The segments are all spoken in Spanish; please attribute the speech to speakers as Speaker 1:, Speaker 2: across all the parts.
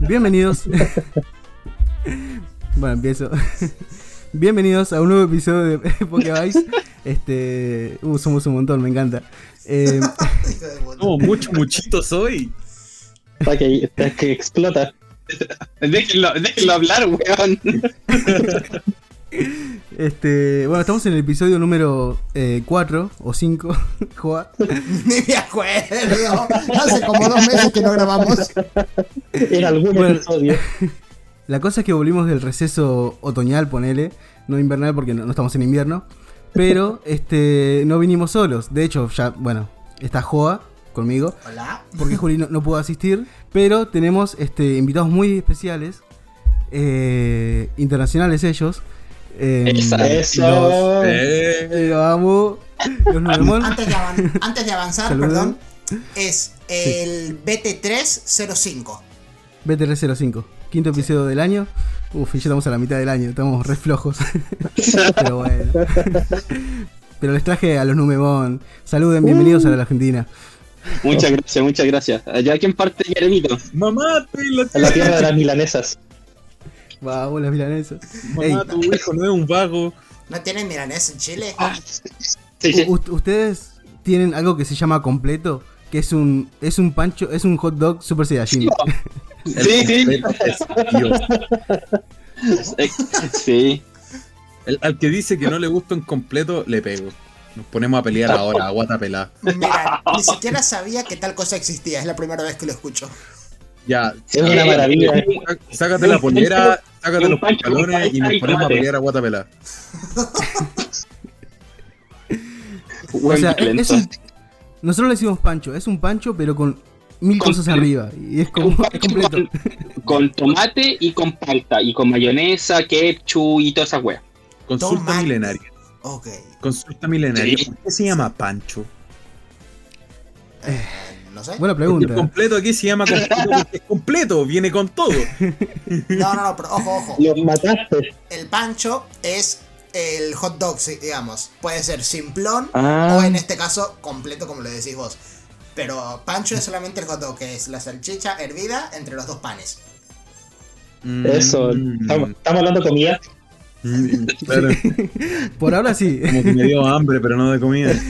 Speaker 1: Bienvenidos. bueno, empiezo. Bienvenidos a un nuevo episodio de Pokevice. Este. Uh, somos un montón, me encanta. Eh,
Speaker 2: No, mucho muchitos hoy.
Speaker 3: Para que, pa' que explota.
Speaker 4: Déjenlo, déjenlo hablar, weón.
Speaker 1: Este. Bueno, estamos en el episodio número 4 o 5. Joa.
Speaker 5: Ni me acuerdo. Hace como dos meses que no grabamos.
Speaker 3: En algún
Speaker 1: Bueno.
Speaker 3: episodio.
Speaker 1: La cosa es que volvimos del receso otoñal, ponele. No invernal porque no, no estamos en invierno. Pero este no vinimos solos. De hecho, ya, bueno, está Joa conmigo.
Speaker 5: Hola.
Speaker 1: porque Juli no, no pudo asistir. Pero tenemos este, invitados muy especiales, eh, internacionales ellos. Eh,
Speaker 4: Esa,
Speaker 3: Eso.
Speaker 1: Los,
Speaker 2: Eh,
Speaker 1: eh, vamos, los Nuevemon.
Speaker 5: Antes de, avan- antes de avanzar,
Speaker 1: Saludos.
Speaker 5: perdón, es el BT305.
Speaker 1: BTR05, quinto episodio del año. Uf, y ya estamos a la mitad del año, estamos re flojos. Pero bueno. Pero les traje a los Numemon. Saluden, bienvenidos a la Argentina.
Speaker 4: Muchas gracias, muchas gracias. Allá quién parte Jeremito.
Speaker 2: mamá, te la
Speaker 3: En la tierra de las milanesas.
Speaker 1: Vamos, las milanesas.
Speaker 2: Mamá, tu hijo no es un vago.
Speaker 5: ¿No tienen milanés en Chile?
Speaker 4: Ah, sí, sí.
Speaker 1: U- ¿Ustedes tienen algo que se llama completo? Que es un, es un pancho, es un hot dog super saiyajin.
Speaker 4: Sí, sí.
Speaker 2: Es Dios.
Speaker 4: Eh, Sí.
Speaker 2: El- al que dice que no le gusta un completo, le pego. Nos ponemos a pelear ahora, a guata pelada.
Speaker 5: Mira, ni siquiera sabía que tal cosa existía. Es la primera vez que lo escucho.
Speaker 2: Ya,
Speaker 3: Es una maravilla.
Speaker 2: sá- sácate la polera, sácate los pantalones y nos ponemos a pelear a guata pelada.
Speaker 1: O sea, es un, nosotros le decimos pancho, es un pancho pero con mil
Speaker 4: Con-
Speaker 1: cosas arriba. Y es como
Speaker 4: Un
Speaker 1: es completo.
Speaker 4: con, con tomate y con palta. Y con mayonesa, ketchup y toda esa wea.
Speaker 2: Consulta milenaria.
Speaker 5: Ok.
Speaker 2: Consulta milenaria.
Speaker 4: Sí.
Speaker 2: ¿Por qué se llama Pancho?
Speaker 5: Eh, no sé.
Speaker 1: Buena
Speaker 2: Porque el
Speaker 1: pregunta.
Speaker 2: completo aquí se llama completo es completo, viene con todo.
Speaker 5: No, no, no, pero ojo, ojo.
Speaker 3: Los mataste.
Speaker 5: El pancho es el hot dog, digamos. Puede ser simplón
Speaker 3: Ah.
Speaker 5: o en este caso completo, como lo decís vos. Pero pancho es solamente el hot dog, que es la salchicha hervida entre los dos panes.
Speaker 3: Eso.
Speaker 2: Mm.
Speaker 3: Estamos, estamos hablando de comida.
Speaker 2: Mm, claro.
Speaker 1: Por ahora sí.
Speaker 2: Como que me dio hambre, pero no de comida.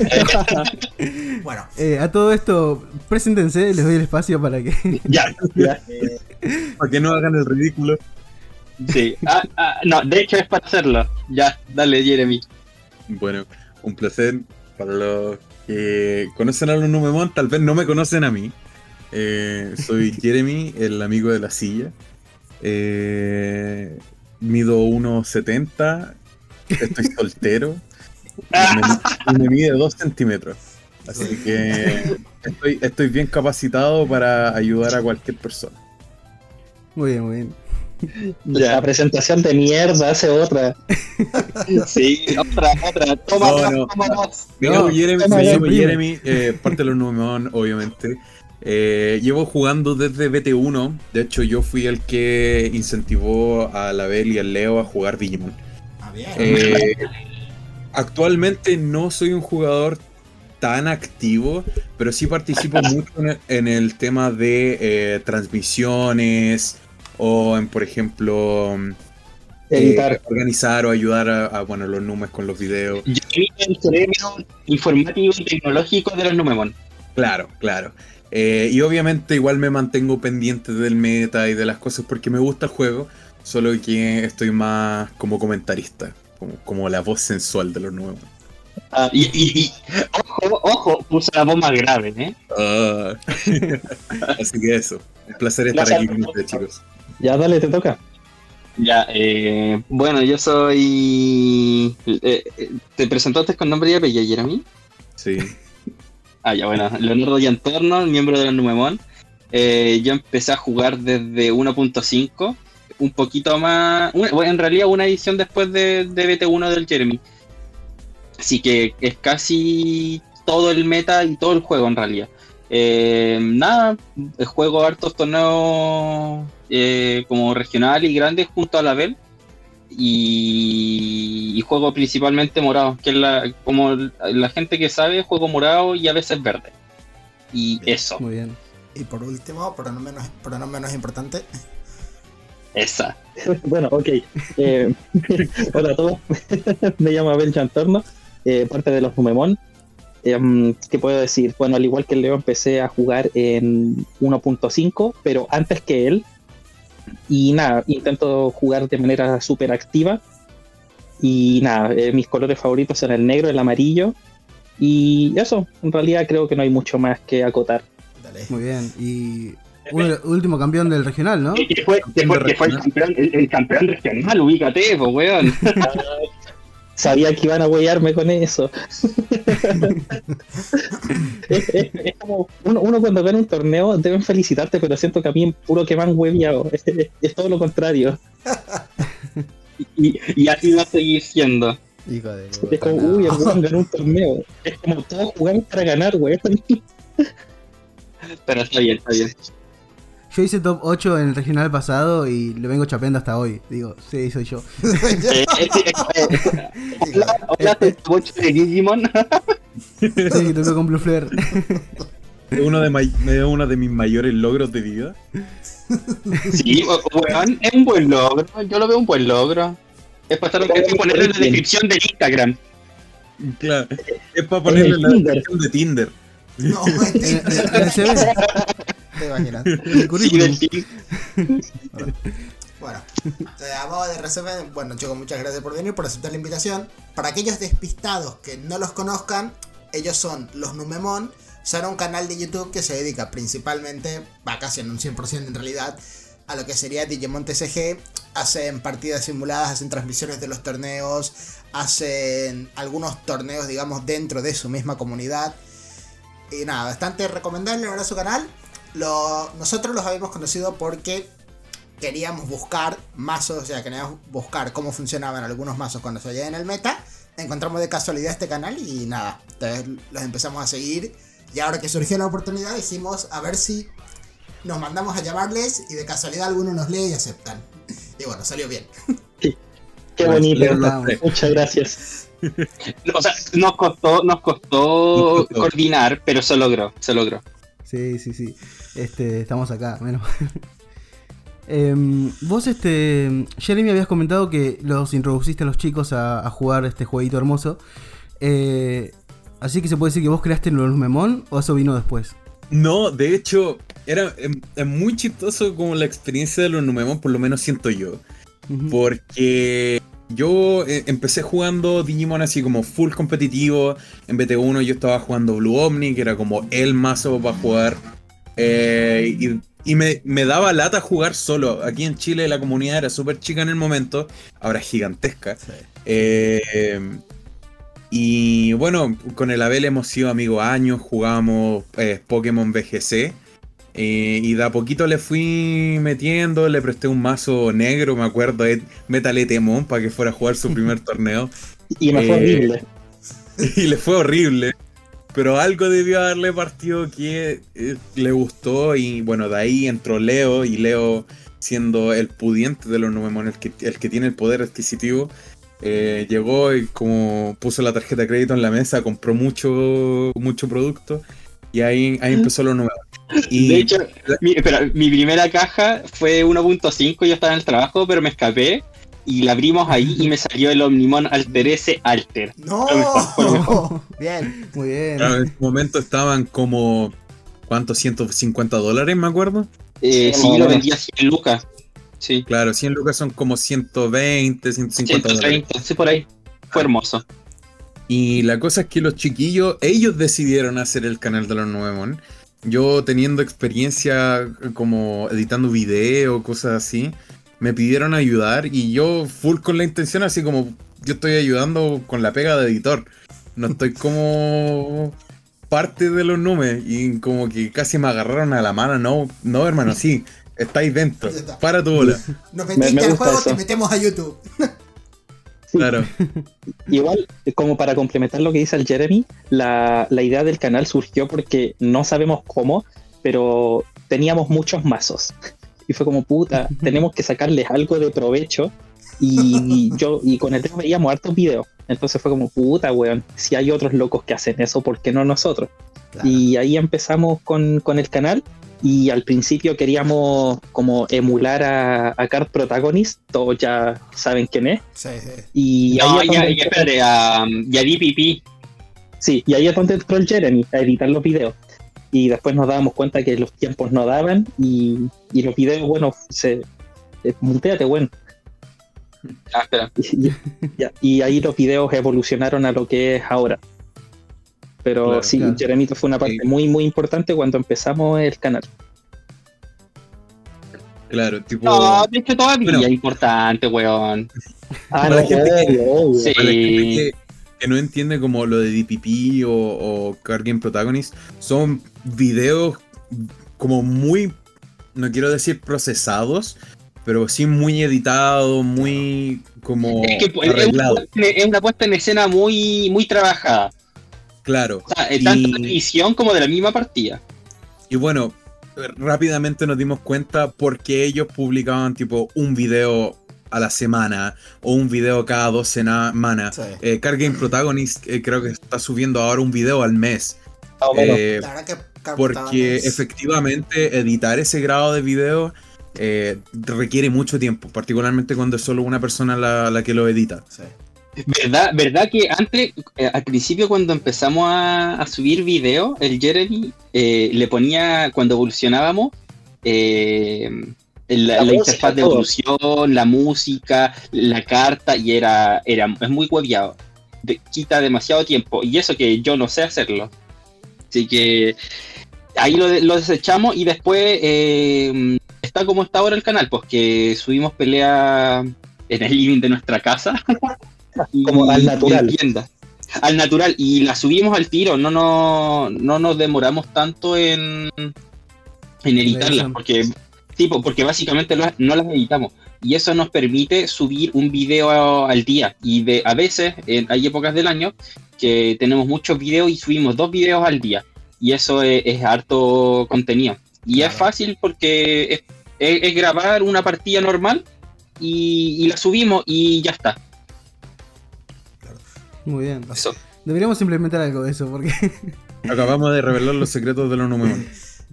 Speaker 5: Bueno,
Speaker 1: Eh, a todo esto, preséntense, les doy el espacio para que.
Speaker 4: Ya.
Speaker 3: Ya.
Speaker 2: Para que no hagan el ridículo.
Speaker 4: Sí. Ah, ah, no, de hecho es para hacerlo. Ya, dale, Jeremy.
Speaker 2: Bueno, un placer para los que conocen a los Numemon, tal vez no me conocen a mí. Eh, soy Jeremy, el amigo de la silla. Eh, mido 1,70. Estoy soltero. Y me, y me mide 2 centímetros. Así que estoy, estoy bien capacitado para ayudar a cualquier persona.
Speaker 1: Muy bien, muy bien.
Speaker 3: La presentación de mierda hace otra.
Speaker 4: Sí, otra, otra. Toma
Speaker 2: No,
Speaker 4: dos,
Speaker 2: no.
Speaker 4: toma
Speaker 1: No,
Speaker 2: Jeremy,
Speaker 3: toma
Speaker 2: llamo
Speaker 1: primo.
Speaker 2: Jeremy, eh, parte de los obviamente. Eh, llevo jugando desde BT1. De hecho, yo fui el que incentivó a la Bel y al Leo a jugar Digimon.
Speaker 5: ah.
Speaker 2: Eh, actualmente no soy un jugador tan activo, pero sí participo mucho en el, en el tema de eh, transmisiones o en, por ejemplo, eh,
Speaker 3: Editar.
Speaker 2: organizar o ayudar a, a, bueno, los números con los videos.
Speaker 4: Es el cerebro informativo y tecnológico de los Numemon.
Speaker 2: Claro, claro. Eh, y obviamente igual me mantengo pendiente del meta y de las cosas porque me gusta el juego, solo que estoy más como comentarista, como, como la voz sensual de los nuevos.
Speaker 4: Ah, y, y, y- ojo, ojo, puse la voz más grave, ¿eh?
Speaker 2: Ah. Así que eso, un placer estar aquí con ustedes chicos.
Speaker 3: Ya, dale, te toca.
Speaker 4: Ya, eh, bueno, yo soy... eh, eh, ¿Te presentaste con nombre y apellido, Jeremy?
Speaker 2: Sí.
Speaker 4: Ah, ya, bueno, Leonardo Yantorno, miembro de los Numemon. Eh, yo empecé a jugar desde 1.5, un poquito más... bueno, en realidad una edición después de, de BT1 del Jeremy. Así que es casi todo el meta y todo el juego en realidad. Eh, nada, juego hartos torneos eh, como regional y grandes junto a la Bell. Y, y juego principalmente morado, que es la, como la gente que sabe, juego morado y a veces verde. Y eso,
Speaker 1: Muy bien.
Speaker 5: Y por último, pero no menos, pero no menos importante,
Speaker 4: esa.
Speaker 3: Bueno, ok. Eh, hola a todos. Me llamo Abel Chantorno, eh, parte de los Numemon. Em, ¿Qué puedo decir? Bueno, al igual que Leo, empecé a jugar en 1.5, pero antes que él. Y nada, intento jugar de manera súper activa. Y nada, eh, mis colores favoritos son el negro, el amarillo. Y eso, en realidad creo que no hay mucho más que acotar.
Speaker 5: dale.
Speaker 1: Muy bien. Y un- último campeón del regional, ¿no?
Speaker 4: Que fue, que fue- que fue el, campeón, el, el campeón regional, ubícate, pues, weón.
Speaker 3: Sabía que iban a huellarme con eso. es, es- es como uno, uno cuando gana un torneo deben felicitarte, pero siento que a mí puro que me han hueviado. Es, es- es todo lo contrario.
Speaker 4: Y, y así va a seguir siendo.
Speaker 1: Hijo de
Speaker 3: Es como, uy, el weón ganó un torneo. Es como todos jugamos para ganar, weón.
Speaker 4: Pero está bien, está bien.
Speaker 1: Yo hice top 8 en el regional pasado y lo vengo chapeando hasta hoy. Digo, sí, soy yo.
Speaker 4: Eh, eh, eh, hola, de Digimon.
Speaker 1: Sí, tocó con Blue Flare.
Speaker 2: Es uno de, uno de mis mayores logros de vida.
Speaker 4: Sí, weón, es un buen logro. Yo lo veo un buen logro. Es para estar- es ponerlo en la descripción del Instagram.
Speaker 2: Claro. Es para ponerle
Speaker 3: el
Speaker 2: la
Speaker 3: Tinder.
Speaker 2: descripción de Tinder.
Speaker 5: No,
Speaker 1: En,
Speaker 5: mentira.
Speaker 1: en- en el CV,
Speaker 5: Te imaginas.
Speaker 1: el currículum.
Speaker 4: team.
Speaker 5: Bueno, eh, a modo de resumen, bueno chicos, muchas gracias por venir, por aceptar la invitación. Para aquellos despistados que no los conozcan, ellos son los Numemon, son un canal de YouTube que se dedica principalmente, va casi en un 100% en realidad, a lo que sería Digimon TCG. Hacen partidas simuladas, hacen transmisiones de los torneos, hacen algunos torneos, digamos, dentro de su misma comunidad. Y nada, bastante recomendable ahora su canal. Lo, nosotros los habíamos conocido porque queríamos buscar mazos, o sea, queríamos buscar cómo funcionaban algunos mazos cuando se en el meta. Encontramos de casualidad este canal y nada, entonces los empezamos a seguir. Y ahora que surgió la oportunidad, dijimos a ver si nos mandamos a llamarles y de casualidad alguno nos lee y aceptan. Y bueno, salió bien.
Speaker 3: Qué
Speaker 2: Pues,
Speaker 3: bonito. Muchas gracias.
Speaker 4: O sea, nos costó, nos costó
Speaker 2: Nos costó.
Speaker 4: coordinar, pero se logró, se logró.
Speaker 1: Sí, sí, sí. Este, estamos acá, menos. Em, vos, este, Jeremy, habías comentado que los introduciste a los chicos a, a jugar este jueguito hermoso. Eh, así que se puede decir que vos creaste los Memon o eso vino después.
Speaker 2: No, de hecho, era em, es muy chistoso como la experiencia de los Numemon, por lo menos siento yo. Porque yo eh, empecé jugando Digimon así como full competitivo. En BT1 yo estaba jugando Blue Omni, que era como el mazo para jugar. Eh, y y me, me daba lata jugar solo. Aquí en Chile la comunidad era súper chica en el momento, ahora es gigantesca. Eh, y bueno, con el Abel hemos sido amigos años, jugamos eh, Pokémon BGC. Eh, y de a poquito le fui metiendo, le presté un mazo negro, me acuerdo, de Metal Etemon para que fuera a jugar su primer torneo.
Speaker 3: Y me fue
Speaker 2: Eh,
Speaker 3: horrible.
Speaker 2: Y le fue horrible. Pero algo debió haberle partido que eh, le gustó. Y bueno, de ahí entró Leo. Y Leo, siendo el pudiente de los Numemon, el que, el que tiene el poder adquisitivo, eh, llegó y como puso la tarjeta de crédito en la mesa, compró mucho, mucho producto. Y ahí, ahí empezó los Numemon. Y
Speaker 4: De hecho, mi, espera, mi primera caja fue 1.5, yo estaba en el trabajo, pero me escapé y la abrimos ahí y me salió el Omnimon Alter S Alter.
Speaker 5: ¡No!
Speaker 4: Fue mejor, fue mejor.
Speaker 5: Bien.
Speaker 1: Muy bien.
Speaker 2: claro, en ese momento estaban como. ¿Cuántos? 150 dólares, me acuerdo.
Speaker 4: Eh,
Speaker 3: Sí,
Speaker 4: lo
Speaker 3: menos.
Speaker 4: vendí a 100 lucas. Sí,
Speaker 2: Claro, 100 lucas son como 120, 150 dólares.
Speaker 4: 130, sí, por ahí. Fue hermoso.
Speaker 2: Y la cosa es que los chiquillos, ellos decidieron hacer el canal de los Nuevemon. Yo teniendo experiencia como editando video, cosas así, me pidieron ayudar y yo full con la intención así como yo estoy ayudando con la pega de editor. No estoy como parte de los números y como que casi me agarraron a la mano. No, no hermano, sí, estáis dentro. Para tu bola.
Speaker 5: Nos
Speaker 3: Me-
Speaker 5: metiste
Speaker 3: me
Speaker 5: al
Speaker 3: gusta
Speaker 5: juego,
Speaker 3: eso.
Speaker 5: te metemos a YouTube.
Speaker 3: Sí.
Speaker 2: Claro.
Speaker 3: Igual, como para complementar lo que dice el Jeremy, la, la idea del canal surgió porque no sabemos cómo, pero teníamos muchos mazos. Y fue como, puta, tenemos que sacarles algo de provecho. Y yo, y con el tema veíamos hartos videos. Entonces fue como, puta, weón, si hay otros locos que hacen eso, ¿por qué no nosotros?
Speaker 5: Claro.
Speaker 3: Y ahí empezamos con, con el canal. Y al principio queríamos como emular a, a Card Protagonist, todos ya saben quién es.
Speaker 5: Sí, sí.
Speaker 3: Y
Speaker 4: No,
Speaker 3: ahí es
Speaker 4: ya,
Speaker 3: donde-
Speaker 4: ya, espérate, a, y a DPP.
Speaker 3: Sí, y ahí es donde entró el Jeremy a editar los videos. Y después nos dábamos cuenta que los tiempos no daban y, y los videos, bueno, se. eh, muteate, bueno.
Speaker 4: Ah, espera.
Speaker 3: Y, y ahí los videos evolucionaron a lo que es ahora. Pero
Speaker 2: Claro,
Speaker 3: sí,
Speaker 1: claro.
Speaker 3: Jeremito fue una parte
Speaker 2: Sí.
Speaker 3: muy, muy importante cuando empezamos el canal.
Speaker 2: Claro, tipo.
Speaker 4: No, de hecho todavía
Speaker 2: Bueno.
Speaker 4: es importante, weón.
Speaker 3: Ah,
Speaker 2: Para
Speaker 3: no,
Speaker 2: la gente que-
Speaker 3: obvio, obvio.
Speaker 4: Sí.
Speaker 2: Para la gente que, que no entiende como lo de DPP o, o Card Game Protagonist, son videos como muy, no quiero decir procesados, pero sí muy editados, muy como
Speaker 4: Es que es una,
Speaker 2: arreglados.
Speaker 4: puesta en- es una puesta en escena muy, muy trabajada.
Speaker 2: Claro.
Speaker 4: O sea, eh, tanto
Speaker 2: Y-
Speaker 4: como de la misma partida.
Speaker 2: Y bueno, rápidamente nos dimos cuenta por qué ellos publicaban tipo un video a la semana o un video cada dos semanas.
Speaker 5: Sí.
Speaker 2: Eh, Card Game Protagonist eh, creo que está subiendo ahora un video al mes. Eh,
Speaker 5: La que Card
Speaker 2: porque efectivamente editar ese grado de video eh, requiere mucho tiempo, particularmente cuando es solo una persona la, la que lo edita.
Speaker 5: Sí.
Speaker 4: ¿Verdad, ¿Verdad que antes, eh, al principio cuando empezamos a, a subir video, el Jeremy eh, le ponía, cuando evolucionábamos, eh, la,
Speaker 3: La
Speaker 4: la
Speaker 3: música,
Speaker 4: interfaz de
Speaker 3: todo.
Speaker 4: evolución, la música, la carta, y era, era es muy hueviado. De- quita demasiado tiempo, y eso que yo no sé hacerlo. Así que ahí lo, lo desechamos y después está como está ahora el canal, pues que subimos pelea en el living de nuestra casa. Y-
Speaker 3: Como al natural.
Speaker 4: tienda. Al natural. Y la subimos al tiro. No, no, no nos demoramos tanto en, en editarlas. Porque, tipo, porque básicamente no las editamos. Y eso nos permite subir un video a- al día. Y de, a veces, en- hay épocas del año, que tenemos muchos videos y subimos dos videos al día. Y eso es, es harto contenido. Y es fácil porque es, es- es grabar una partida normal y, y la subimos y ya está.
Speaker 1: Muy bien.
Speaker 4: Eso.
Speaker 1: Deberíamos implementar algo de eso, porque
Speaker 2: Acabamos de revelar los secretos de los Numemon.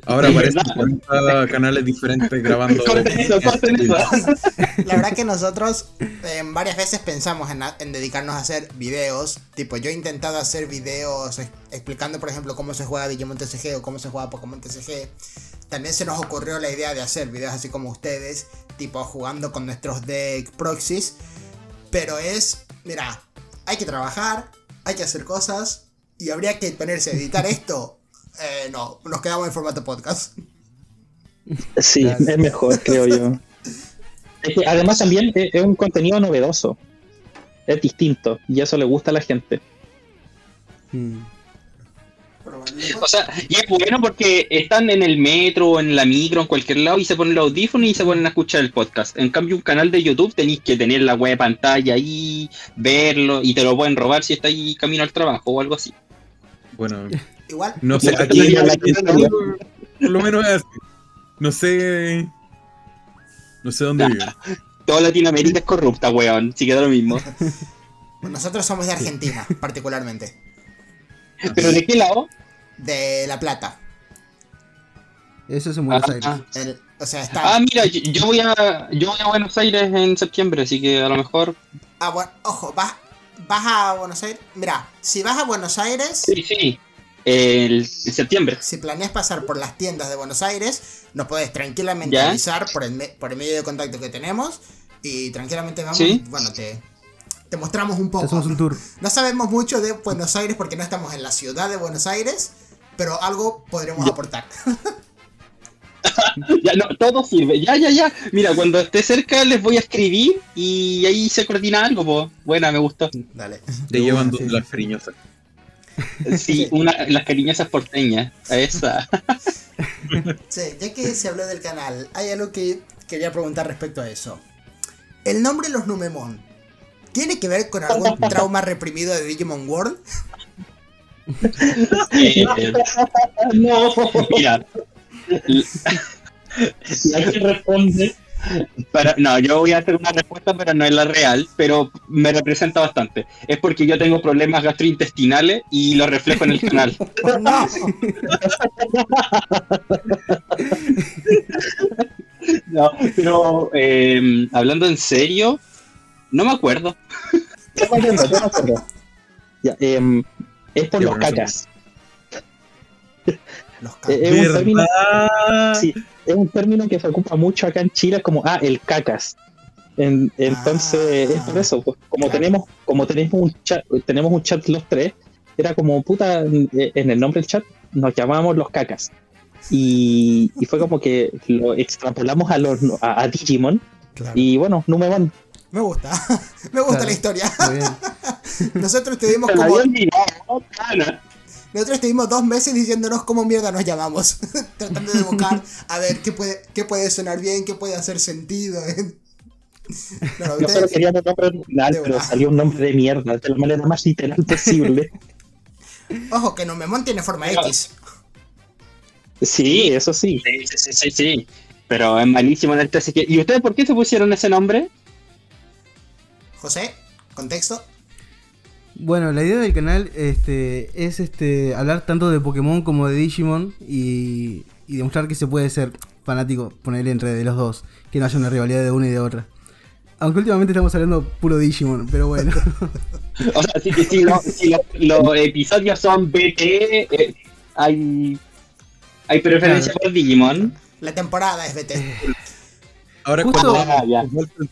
Speaker 2: Ahora aparecen 40 canales diferentes grabando.
Speaker 4: Corten eso, corten eso.
Speaker 5: La verdad que nosotros eh, varias veces pensamos en, a- en dedicarnos a hacer videos. Tipo, yo he intentado hacer videos ex- explicando, por ejemplo, cómo se juega Digimon TCG o cómo se juega Pokémon TCG. También se nos ocurrió la idea de hacer videos así como ustedes, tipo jugando con nuestros deck proxies. Pero es, mira, hay que trabajar, hay que hacer cosas y habría que ponerse a editar esto. Eh, no, nos quedamos en formato podcast.
Speaker 3: Sí, es mejor, creo yo. Es que además también es, un contenido novedoso. Es distinto y eso le gusta a la gente.
Speaker 1: mm,
Speaker 4: O sea, y es bueno porque están en el metro o en la micro, en cualquier lado, y se ponen los audífonos y se ponen a escuchar el podcast. En cambio, un canal de YouTube tenéis que tener la web pantalla ahí, verlo, y te lo pueden robar si está ahí camino al trabajo o algo así.
Speaker 2: Bueno,
Speaker 5: Igual,
Speaker 2: no sé, aquí por lo menos es así. No sé. No sé dónde vive.
Speaker 4: Toda Latinoamérica es corrupta, weón, si queda lo mismo.
Speaker 5: nosotros somos de Argentina, particularmente.
Speaker 4: ¿Pero de qué lado?
Speaker 5: De La Plata.
Speaker 1: eso es en Buenos
Speaker 4: Ah,
Speaker 1: Aires.
Speaker 4: ah.
Speaker 5: El- o sea, está.
Speaker 4: Ah, mira, yo, yo voy a yo voy a Buenos Aires en septiembre, así que a lo mejor.
Speaker 5: Ah, bueno, ojo, vas, vas a Buenos Aires. Mira, si vas a Buenos Aires,
Speaker 4: Sí, sí. El, en septiembre.
Speaker 5: si planeas pasar por las tiendas de Buenos Aires, nos puedes tranquilamente
Speaker 4: ¿Ya?
Speaker 5: avisar por el, me- por el medio de contacto que tenemos y tranquilamente vamos.
Speaker 4: Sí.
Speaker 5: Bueno, te, te mostramos un poco.
Speaker 1: hacemos un tour.
Speaker 5: No sabemos mucho de Buenos Aires porque no estamos en la ciudad de Buenos Aires, pero algo podremos aportar.
Speaker 4: Ya, no, todo sirve. Ya, ya, ya. Mira, cuando esté cerca les voy a escribir y ahí se coordina algo, pues. Buena, me gustó.
Speaker 5: Dale.
Speaker 2: Te
Speaker 1: De
Speaker 2: llevan
Speaker 1: sí.
Speaker 2: las cariñosas.
Speaker 4: Sí, una, las cariñosas porteñas. A esa.
Speaker 5: Sí, ya que se habló del canal, hay algo que quería preguntar respecto a eso. El nombre Los Numemon, ¿tiene que ver con algún trauma reprimido de Digimon World?
Speaker 4: Eh,
Speaker 3: No,
Speaker 4: mira,
Speaker 3: y ahí responde
Speaker 4: Pero, no, yo voy a hacer una respuesta, pero no es la real, pero me representa bastante. Es porque yo tengo problemas gastrointestinales y lo reflejo en el canal.
Speaker 5: No.
Speaker 4: No, pero eh, hablando en serio, no me acuerdo.
Speaker 3: Yo me acuerdo, yo me acuerdo. Ya, em, es por los cacas.
Speaker 5: Los
Speaker 3: Eh,
Speaker 5: ca-
Speaker 3: es, un término, es un término que se ocupa mucho acá en Chile como, ah, el cacas. En- entonces,
Speaker 5: Ah.
Speaker 3: es por eso, pues, como
Speaker 5: Claro.
Speaker 3: tenemos como tenemos un chat, tenemos un chat los tres, era como, puta, en en el nombre del chat nos llamábamos los cacas. Y, y fue como que lo extrapolamos a, los, a, a Digimon.
Speaker 5: Claro.
Speaker 3: Y bueno, Numemon.
Speaker 5: Me gusta. Me gusta
Speaker 1: Claro.
Speaker 5: la historia. Nosotros estuvimos
Speaker 4: me
Speaker 5: como. Nosotros estuvimos dos meses diciéndonos cómo mierda nos llamamos. Tratando de buscar a ver qué puede, qué puede sonar bien, qué puede hacer sentido. No, no,
Speaker 3: Nosotros
Speaker 5: ustedes-
Speaker 3: queríamos un nombre original, pero
Speaker 5: verdad.
Speaker 3: salió un nombre de mierda, de la manera más literal posible.
Speaker 5: Ojo, que Numemon tiene forma
Speaker 4: Pero-
Speaker 5: X.
Speaker 3: Sí, eso sí.
Speaker 4: Sí, sí, sí, sí, sí. Pero es malísimo en el TCG. ¿Y ustedes por qué se pusieron ese nombre?
Speaker 5: José, contexto.
Speaker 1: Bueno, la idea del canal este, es este, hablar tanto de Pokémon como de Digimon y, y demostrar que se puede ser fanático, ponerle entre de los dos, que no haya una rivalidad de una y de otra. Aunque últimamente estamos hablando puro Digimon, pero bueno.
Speaker 4: O sea, si, si, lo- si lo- los episodios son BT, eh, hay, hay preferencia por Digimon.
Speaker 5: La temporada es BT.
Speaker 2: Ahora
Speaker 1: Justo-
Speaker 2: cuando
Speaker 4: Ah, ya.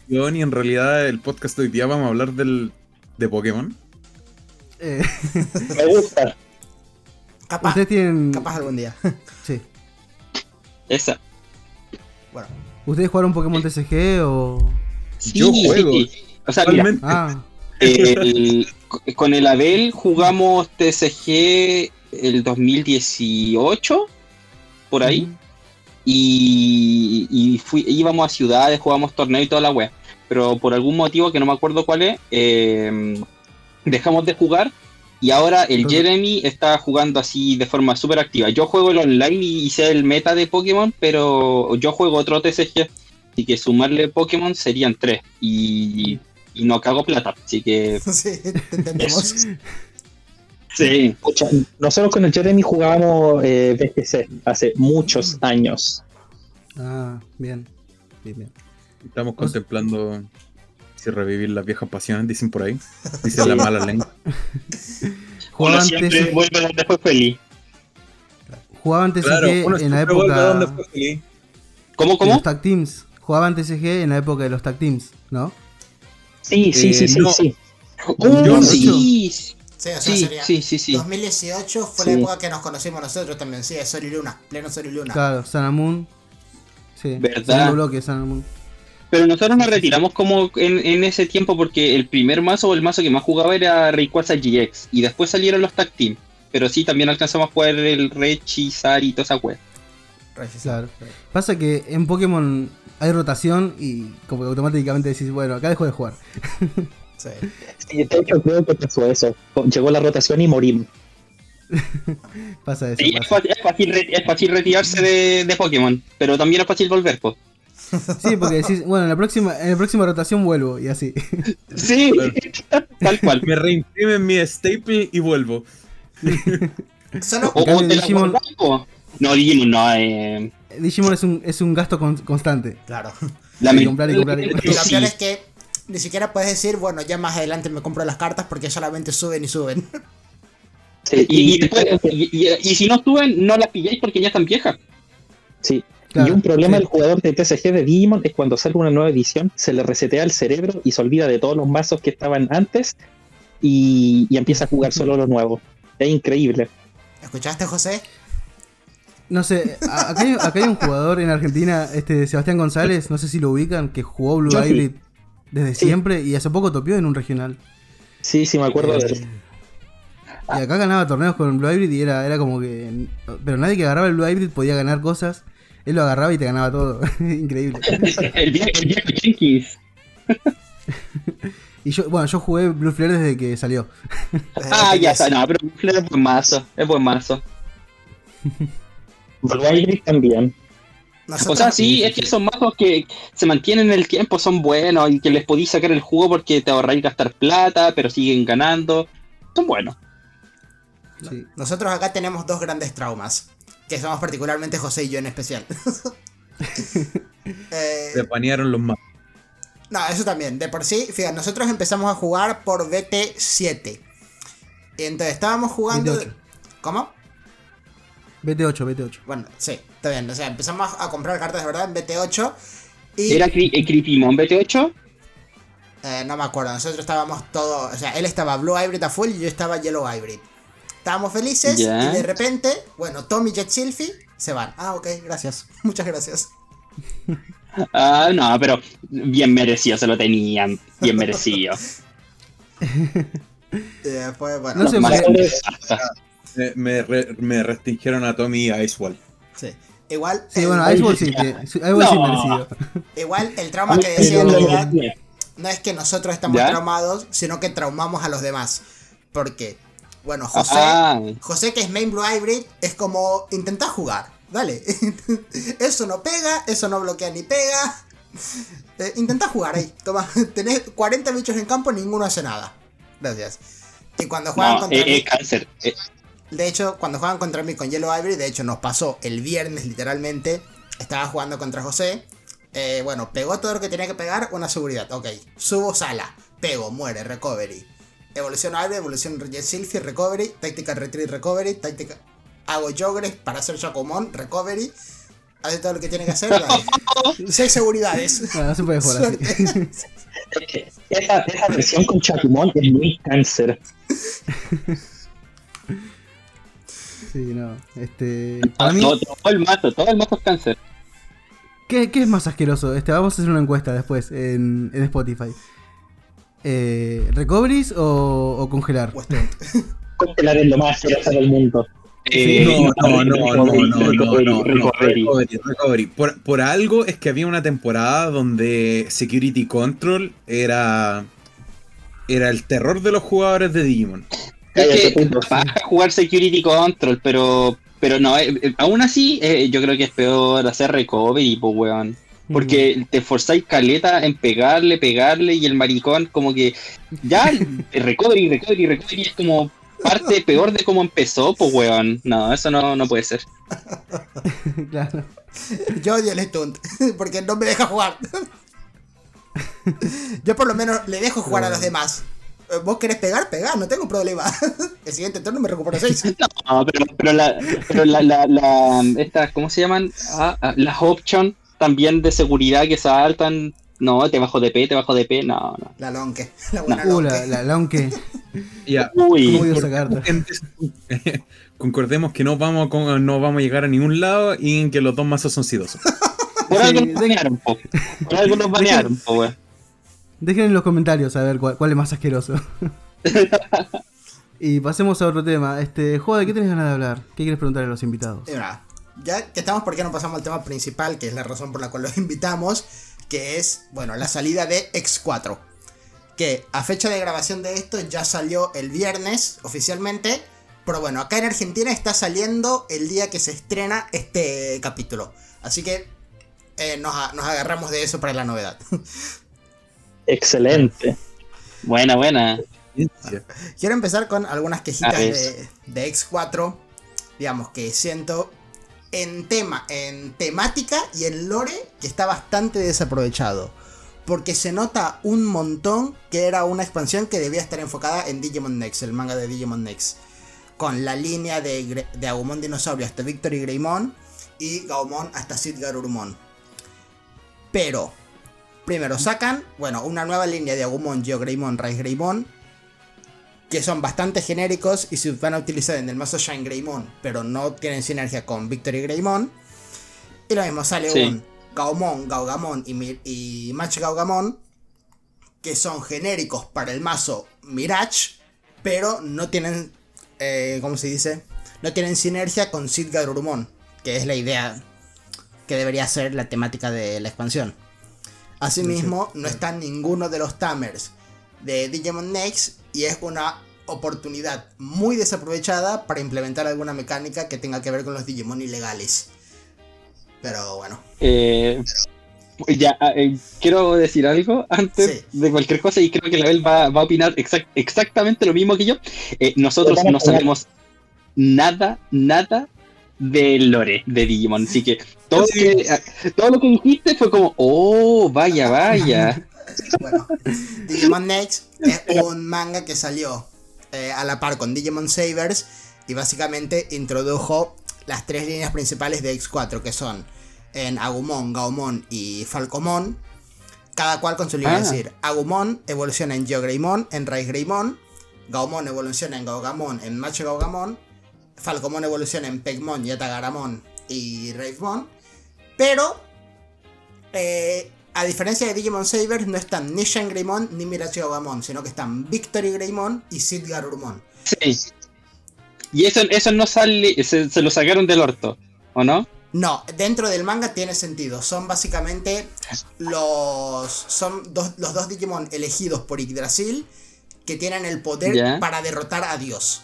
Speaker 2: y en realidad el podcast de hoy día vamos a hablar del, de Pokémon.
Speaker 1: Eh,
Speaker 3: Me gusta.
Speaker 5: Capaz,
Speaker 1: ustedes tienen.
Speaker 5: capaz algún día.
Speaker 1: Sí.
Speaker 4: Esa.
Speaker 5: Bueno,
Speaker 1: ¿Ustedes jugaron Pokémon TCG o.?
Speaker 2: Yo juego.
Speaker 4: O sea, mira,
Speaker 2: Actualmente,
Speaker 1: Ah,
Speaker 4: el- con el Abel jugamos TCG el 2018, por ahí. Y, y fui, íbamos a ciudades, jugábamos torneos y toda la web. Pero por algún motivo que no me acuerdo cuál es, eh, dejamos de jugar. Y ahora el Jeremy está jugando así de forma súper activa. Yo juego el online y, sé el meta de Pokémon, pero yo juego otro TCG. Así que sumarle Pokémon serían tres. Y, y no cago plata. Así que
Speaker 5: sí, te entendemos.
Speaker 4: sí.
Speaker 3: Pucha, nosotros con el Jeremy jugábamos eh, BGC hace muchos años.
Speaker 1: ah, bien. Bien, bien.
Speaker 2: estamos contemplando si revivir las viejas pasiones, dicen por ahí. Dicen la mala lengua.
Speaker 1: TCG,
Speaker 4: vuelve donde fue feliz.
Speaker 1: jugaban TCG
Speaker 2: Claro,
Speaker 1: en la
Speaker 2: siempre vuelve a donde
Speaker 1: época
Speaker 2: fue feliz.
Speaker 4: ¿Cómo, cómo?
Speaker 1: los tag teams. Jugaban TCG en la época de los tag teams, ¿no?
Speaker 3: Sí, sí,
Speaker 2: Eh,
Speaker 3: sí, sí,
Speaker 2: no.
Speaker 3: sí.
Speaker 4: Oh,
Speaker 2: Yo
Speaker 4: sí,
Speaker 5: Sí, o sea,
Speaker 4: sí,
Speaker 5: sería.
Speaker 4: sí, sí, sí.
Speaker 5: 2018 fue
Speaker 3: Sí.
Speaker 5: la época que nos conocimos nosotros también, sí, de Sol y Luna, pleno Sol y Luna.
Speaker 1: Claro, Moon. Sí,
Speaker 4: ¿Verdad?
Speaker 1: bloque, Moon.
Speaker 4: Pero nosotros nos retiramos como en, en ese tiempo porque el primer mazo o el mazo que más jugaba era Rayquaza GX y después salieron los tag team. Pero sí, también alcanzamos a jugar el Rechizar y toda esa wea.
Speaker 5: Regis.
Speaker 1: Claro. Pasa que en Pokémon hay rotación y como que automáticamente decís, bueno, acá dejo de jugar.
Speaker 5: Sí.
Speaker 3: Sí, de hecho, creo que pasó eso. Llegó la rotación y morimos.
Speaker 1: Pasa eso.
Speaker 4: Sí, es
Speaker 1: pasa.
Speaker 4: fácil, es fácil re- es fácil retirarse de, de Pokémon, pero también es fácil volver, pues.
Speaker 1: Sí, porque decís, bueno, en la próxima, en la próxima rotación vuelvo y así.
Speaker 4: Sí, tal cual.
Speaker 2: Me reimprimen mi staple y vuelvo.
Speaker 5: Solo,
Speaker 4: O, o
Speaker 1: cambio,
Speaker 4: te la
Speaker 1: Digimon-
Speaker 4: guardas. No, Digimon no, eh.
Speaker 1: Digimon es un, es un gasto con- constante.
Speaker 5: claro.
Speaker 4: La
Speaker 1: y comprar y comprar.
Speaker 5: Y lo
Speaker 4: Sí.
Speaker 5: peor es que ni siquiera puedes decir, bueno, ya más adelante me compro las cartas porque solamente suben y suben.
Speaker 3: Sí,
Speaker 4: Y, y después, y, y- y si no suben, no las pilláis porque ya están viejas.
Speaker 3: sí.
Speaker 1: Claro,
Speaker 3: y un problema
Speaker 1: sí.
Speaker 3: del jugador de TCG de Digimon es cuando sale una nueva edición, se le resetea el cerebro y se olvida de todos los mazos que estaban antes y, y empieza a jugar solo los nuevos. Es increíble.
Speaker 5: ¿Escuchaste, José?
Speaker 1: No sé, acá hay, acá hay un jugador en Argentina, este Sebastián González, no sé si lo ubican, que jugó Blue
Speaker 3: Yo sí.
Speaker 1: Hybrid desde
Speaker 3: Sí.
Speaker 1: siempre y hace poco topió en un regional.
Speaker 3: Sí, sí, me acuerdo de él.
Speaker 1: Y acá ganaba torneos con Blue Hybrid y era, era como que. Pero nadie que agarraba el Blue Hybrid podía ganar cosas. Él lo agarraba y te ganaba todo. Increíble.
Speaker 4: El viejo, el viejo Chinkis.
Speaker 1: Y yo, bueno, yo jugué Blue Flare desde que salió.
Speaker 4: Ah, ya
Speaker 5: es-
Speaker 4: está, no, pero Flare es buen mazo, es buen mazo.
Speaker 3: Blue Hybrid también.
Speaker 4: O sea, sí, es que son mazos que se mantienen en el tiempo, son buenos y que les podéis sacar el jugo porque te ahorráis gastar plata, pero siguen ganando. Son buenos.
Speaker 5: Sí. Nosotros acá tenemos dos grandes traumas, que somos particularmente José y yo en especial.
Speaker 2: eh, Se banearon los mazos.
Speaker 5: No, eso también. De por sí, fíjate, nosotros empezamos a jugar por BT7. Entonces estábamos jugando. ¿Cómo?
Speaker 1: BT8, BT8.
Speaker 5: Bueno, sí, está bien. O sea, empezamos a comprar cartas de verdad en BT8.
Speaker 4: Y... ¿Era el Creepymon BT8?
Speaker 5: Eh, no me acuerdo. Nosotros estábamos todos. O sea, él estaba Blue Hybrid a full y yo estaba Yellow Hybrid. Estábamos felices y de repente, bueno, Tommy y Jet Silphy se van. Ah, ok, gracias. Muchas gracias.
Speaker 4: Ah, no, pero bien merecido, se lo tenían. Bien merecido.
Speaker 5: después, bueno. No sé,
Speaker 2: me, me, me, restringieron a Tommy y a Icewall.
Speaker 5: Sí. Igual.
Speaker 1: Sí, bueno, Icewall sí, Icewall sí merecido.
Speaker 5: Igual el trauma que decía en realidad no es que nosotros estamos traumados, sino que traumamos a los demás. Porque, bueno, José, ah. José que es main blue hybrid, es como intentar jugar. Dale. eso no pega, eso no bloquea ni pega. Eh, intenta jugar ahí. Toma, tenés 40 bichos en campo, ninguno hace nada. Gracias. Y cuando juegan contra
Speaker 4: eh, cáncer. Eh.
Speaker 5: De hecho, cuando juegan contra mí con Yellow Ivory, de hecho nos pasó el viernes literalmente. Estaba jugando contra José. bueno, pegó todo lo que tenía que pegar, una seguridad. Ok, subo sala, pego, muere, recovery. Evolución Ivory, evolución Jet recovery, táctica retreat, recovery, táctica hago jogres para hacer Chacomón, recovery. Hace todo lo que tiene que hacer. Seis seguridades.
Speaker 1: No, no se puede jugar así.
Speaker 3: esa, esa, versión con Chacomón es muy cáncer.
Speaker 1: Sí, no. Este.
Speaker 4: Para mí, todo, el mazo, todo el mazo es cáncer.
Speaker 1: ¿Qué, ¿Qué, es más asqueroso? Este, vamos a hacer una encuesta después en, en Spotify. Eh, ¿Recoveries o, o congelar?
Speaker 3: congelar es lo más asqueroso del mundo.
Speaker 2: Eh, no, no, no, no, no, no, no, recovery, Por, por algo es que había una temporada donde Security Control era era el terror de los jugadores de Digimon.
Speaker 4: Es que jugar Security Control, pero pero no, eh, eh, aún así yo creo que es peor hacer recovery, pues weón. Porque te forzáis caleta en pegarle, pegarle y el maricón como que ya recovery, recovery, recovery es como parte peor de cómo empezó, pues weón. No, eso no, no puede ser.
Speaker 5: claro. Yo odio el stunt, porque no me deja jugar. Yo por lo menos le dejo jugar a los demás. Vos querés pegar, pegar, no tengo problema. El siguiente turno me recupero 6.
Speaker 4: No, pero, pero, la, pero la, la, la, estas, ¿cómo se llaman? Ah, ah, las options también de seguridad que saltan no, te bajo de P, te bajo de P, no, no.
Speaker 5: La lonque. La buena no. Uh,
Speaker 1: la, la lonque.
Speaker 2: Ya. Uy. Concordemos que no vamos, a, no vamos a llegar a ningún lado y que los dos mazos son sidosos.
Speaker 4: Por algo nos banearon, po. Por algo nos banearon, po, weón.
Speaker 1: Dejen en los comentarios a ver cuál, cuál es más asqueroso. y pasemos a otro tema. Este, Joder, ¿de qué tenés ganas de hablar? ¿Qué quieres preguntar a los invitados?
Speaker 5: ya que estamos, ¿por qué no pasamos al tema principal? Que es la razón por la cual los invitamos que es, bueno, la salida de X4. Que a fecha de grabación de esto ya salió el viernes oficialmente. Pero bueno, acá en Argentina está saliendo el día que se estrena este capítulo. Así que eh, nos, agarramos de eso para la novedad.
Speaker 3: Excelente.
Speaker 4: Buena, buena.
Speaker 5: Quiero empezar con algunas quejitas de, de X4. Digamos que siento en tema, en temática y en lore que está bastante desaprovechado. Porque se nota un montón que era una expansión que debía estar enfocada en Digimon Next, el manga de Digimon Next. Con la línea de, de Agumon Dinosaurio hasta Victory Greymon y Gaumon hasta Sid Garurumon. Pero, primero sacan, bueno, una nueva línea de Agumon, Greymon, Rise Greymon que son bastante genéricos y se van a utilizar en el mazo Shine Greymon, pero no tienen sinergia con Victory Greymon. Y lo mismo sale un Gaumon, Gaugamon y, y Match Gaugamon, que son genéricos para el mazo Mirage, pero no tienen, eh, ¿cómo se dice? No tienen sinergia con Sid Garurumon, que es la idea que debería ser la temática de la expansión. Asimismo, no está ninguno de los Tamers de Digimon Next y es una oportunidad muy desaprovechada para implementar alguna mecánica que tenga que ver con los Digimon ilegales. Pero bueno.
Speaker 4: Eh, ya, ah, eh, quiero decir algo antes de cualquier cosa y creo que la Bel va, a opinar exactamente lo mismo que yo. Eh, nosotros no sabemos nada, nada de lore de Digimon, así que todo, todo lo que dijiste fue como, oh, vaya, vaya.
Speaker 5: bueno, Digimon Next es un manga que salió eh, a la par con Digimon Savers y básicamente introdujo las tres líneas principales de X4, que son en Agumon, Gaumon y Falcomon, cada cual con su línea. Es ah. decir, Agumon evoluciona en Geogreymon, en Raíz Greymon, Gaumon evoluciona en Gaugamon, en Macho Gaugamon, Falcomon evoluciona en Pegmon, Yatagaramon y Ravemon, pero eh, a diferencia de Digimon Saber, no están ni Shine Greymon ni Mirachi Gaugamon, sino que están Victory Greymon y Sid Garurumon.
Speaker 4: Sí. Y eso, eso no sale, se, se lo sacaron del orto, ¿o no?
Speaker 5: No, dentro del manga tiene sentido. Son básicamente los. Son los dos Digimon elegidos por Yggdrasil que tienen el poder para derrotar a Dios.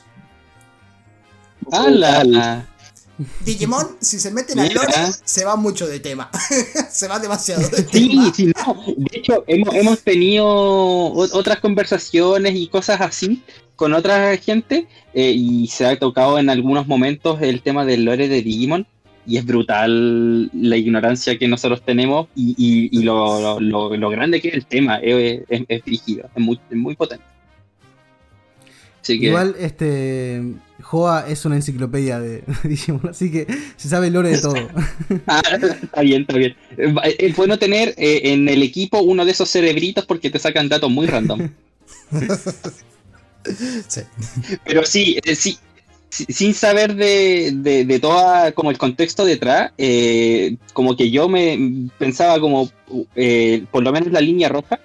Speaker 5: Digimon, si se meten al lore, se va mucho de tema. se va demasiado de tema.
Speaker 4: Sí, no. De hecho, hemos, tenido otras conversaciones y cosas así con otra gente eh, y se ha tocado en algunos momentos el tema del lore de Digimon y es brutal la ignorancia que nosotros tenemos y, lo, grande que es el tema, es, es, rígido, es muy, muy potente.
Speaker 1: Igual, este. Joa es una enciclopedia de Digimon, así que se sabe el lore de todo.
Speaker 4: ah, está bien, está bien. Es bueno tener eh, en el equipo uno de esos cerebritos porque te sacan datos muy random. sí. Pero sí, eh, sí, sin saber de, de, todo como el contexto detrás, eh, como que yo me pensaba como, eh, por lo menos la línea roja,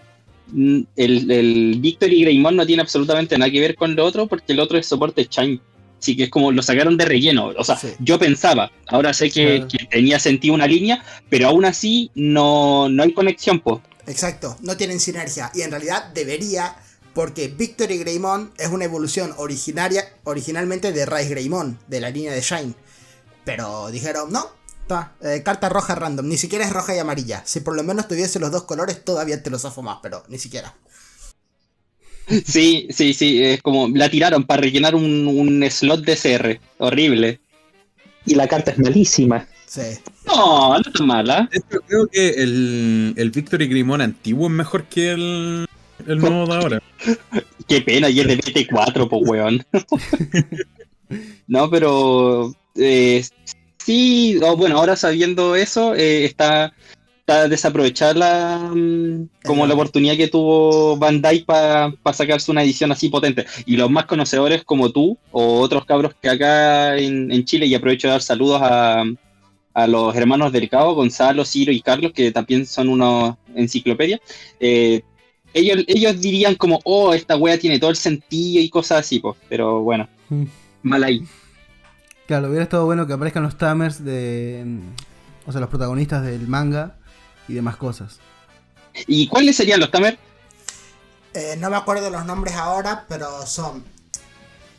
Speaker 4: el, el Victory Greymon no tiene absolutamente nada que ver con lo otro porque el otro es soporte Chime. Así que es como lo sacaron de relleno. O sea, yo pensaba, ahora sé que, tenía sentido una línea, pero aún así no, no hay conexión, pues.
Speaker 5: Exacto, no tienen sinergia. Y en realidad debería porque Victory Greymon es una evolución originaria, originalmente de Rice Greymon, de la línea de Shine. Pero dijeron, no, eh, carta roja random, ni siquiera es roja y amarilla. Si por lo menos tuviese los dos colores, todavía te los zafo más, pero ni siquiera.
Speaker 4: Sí, sí, sí, es como la tiraron para rellenar un, slot de CR. Horrible.
Speaker 3: Y la carta es malísima.
Speaker 5: Sí.
Speaker 4: No, no es mala.
Speaker 2: Creo que el, el Victory Greymon antiguo es mejor que el, el nuevo de ahora.
Speaker 4: Qué pena, y es de BT4, pues weón. no, pero eh, sí, bueno, ahora sabiendo eso, eh, está, está desaprovechar la, mm, como la oportunidad que tuvo Bandai para sacarse una edición así potente. Y los más conocedores como tú o otros cabros que acá en, Chile, y aprovecho de dar saludos a, a los hermanos del Cabo, Gonzalo, Ciro y Carlos, que también son unos enciclopedias, eh, ellos, ellos dirían como, oh, esta wea tiene todo el sentido y cosas así, pues. Pero bueno, mm. mal ahí.
Speaker 1: Claro, hubiera estado bueno que aparezcan los tamers de. Mm, o sea, los protagonistas del manga y demás cosas.
Speaker 4: ¿Y cuáles serían los tamers?
Speaker 5: Eh, no me acuerdo los nombres ahora, pero son.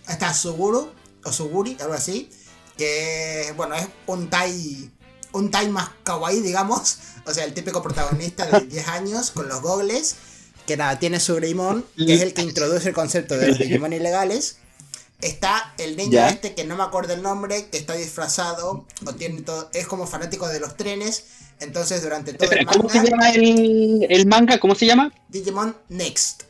Speaker 5: Está Suguru, o Suguri, algo así. Que, bueno, es un Tai. Un Tai más kawaii, digamos. O sea, el típico protagonista de 10 años con los gogles que nada, tiene su Greymon, que es el que introduce el concepto de los Digimon ilegales. Está el niño este que no me acuerdo el nombre, que está disfrazado, o tiene todo, es como fanático de los trenes. Entonces, durante todo
Speaker 4: el manga. ¿Cómo se llama el, manga? ¿Cómo se llama?
Speaker 5: Digimon Next.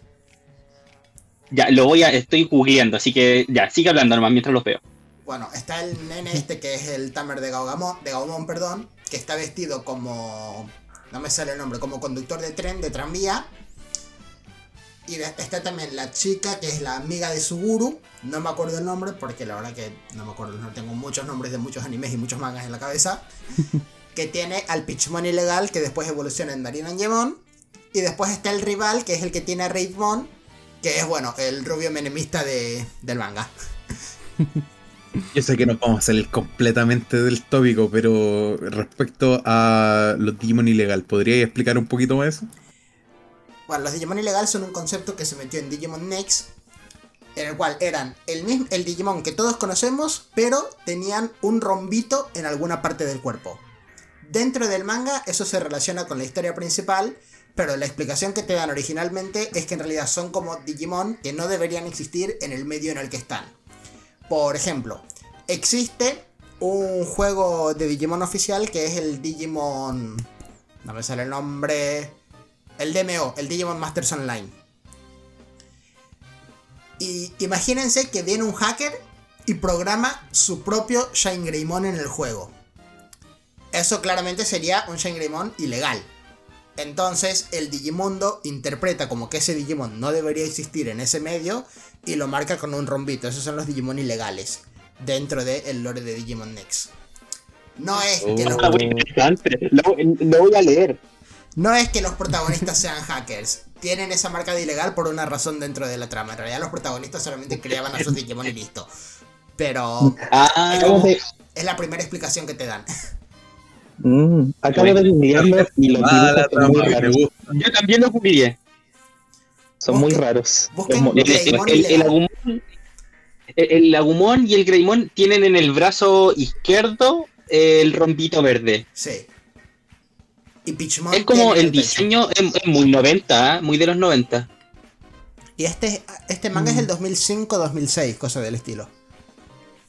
Speaker 4: Ya, lo voy a. Estoy googleando, así que ya, sigue hablando nomás mientras lo veo.
Speaker 5: Bueno, está el nene este que es el Tamer de Gaugamon, de Gaumon, perdón, que está vestido como. No me sale el nombre, como conductor de tren, de tranvía y está también la chica que es la amiga de Suguru. No me acuerdo el nombre porque la verdad que no me acuerdo. No tengo muchos nombres de muchos animes y muchos mangas en la cabeza. que tiene al Pitchmon ilegal que después evoluciona en Darin Angemon. Y después está el rival que es el que tiene a Raidmon. Que es bueno, el rubio menemista de, del manga.
Speaker 2: Yo sé que no vamos a salir completamente del tópico, pero respecto a los Digimon ilegal, ¿podríais explicar un poquito más eso?
Speaker 5: Bueno, los Digimon ilegales son un concepto que se metió en Digimon Next, en el cual eran el, mismo, el Digimon que todos conocemos, pero tenían un rombito en alguna parte del cuerpo. Dentro del manga eso se relaciona con la historia principal, pero la explicación que te dan originalmente es que en realidad son como Digimon que no deberían existir en el medio en el que están. Por ejemplo, existe un juego de Digimon oficial que es el Digimon... No me sale el nombre... El DMO, el Digimon Masters Online. Y imagínense que viene un hacker y programa su propio Shine Greymon en el juego. Eso claramente sería un Shine Greymon ilegal. Entonces el Digimundo interpreta como que ese Digimon no debería existir en ese medio y lo marca con un rombito. Esos son los Digimon ilegales dentro del lore de Digimon Next. No es que los,
Speaker 4: interesante. Lo, lo voy a leer.
Speaker 5: No es que los protagonistas sean hackers. Tienen esa marca de ilegal por una razón dentro de la trama. En realidad los protagonistas solamente creaban a sus Digimon y listo. Pero
Speaker 4: Ah,
Speaker 5: es, como-
Speaker 3: Acabo de,
Speaker 5: es la primera explicación que te dan.
Speaker 3: mm, acabo de googlearlo y los
Speaker 2: Ah,
Speaker 4: yo también lo googleé.
Speaker 3: Son muy raros.
Speaker 4: El, el- y el Greymon tienen en el brazo izquierdo el rombito verde.
Speaker 5: Sí. Y
Speaker 4: Es como el diseño es, es muy 90, ¿eh? muy de los 90.
Speaker 5: Y este, este manga es el 2005-2006, cosa del estilo.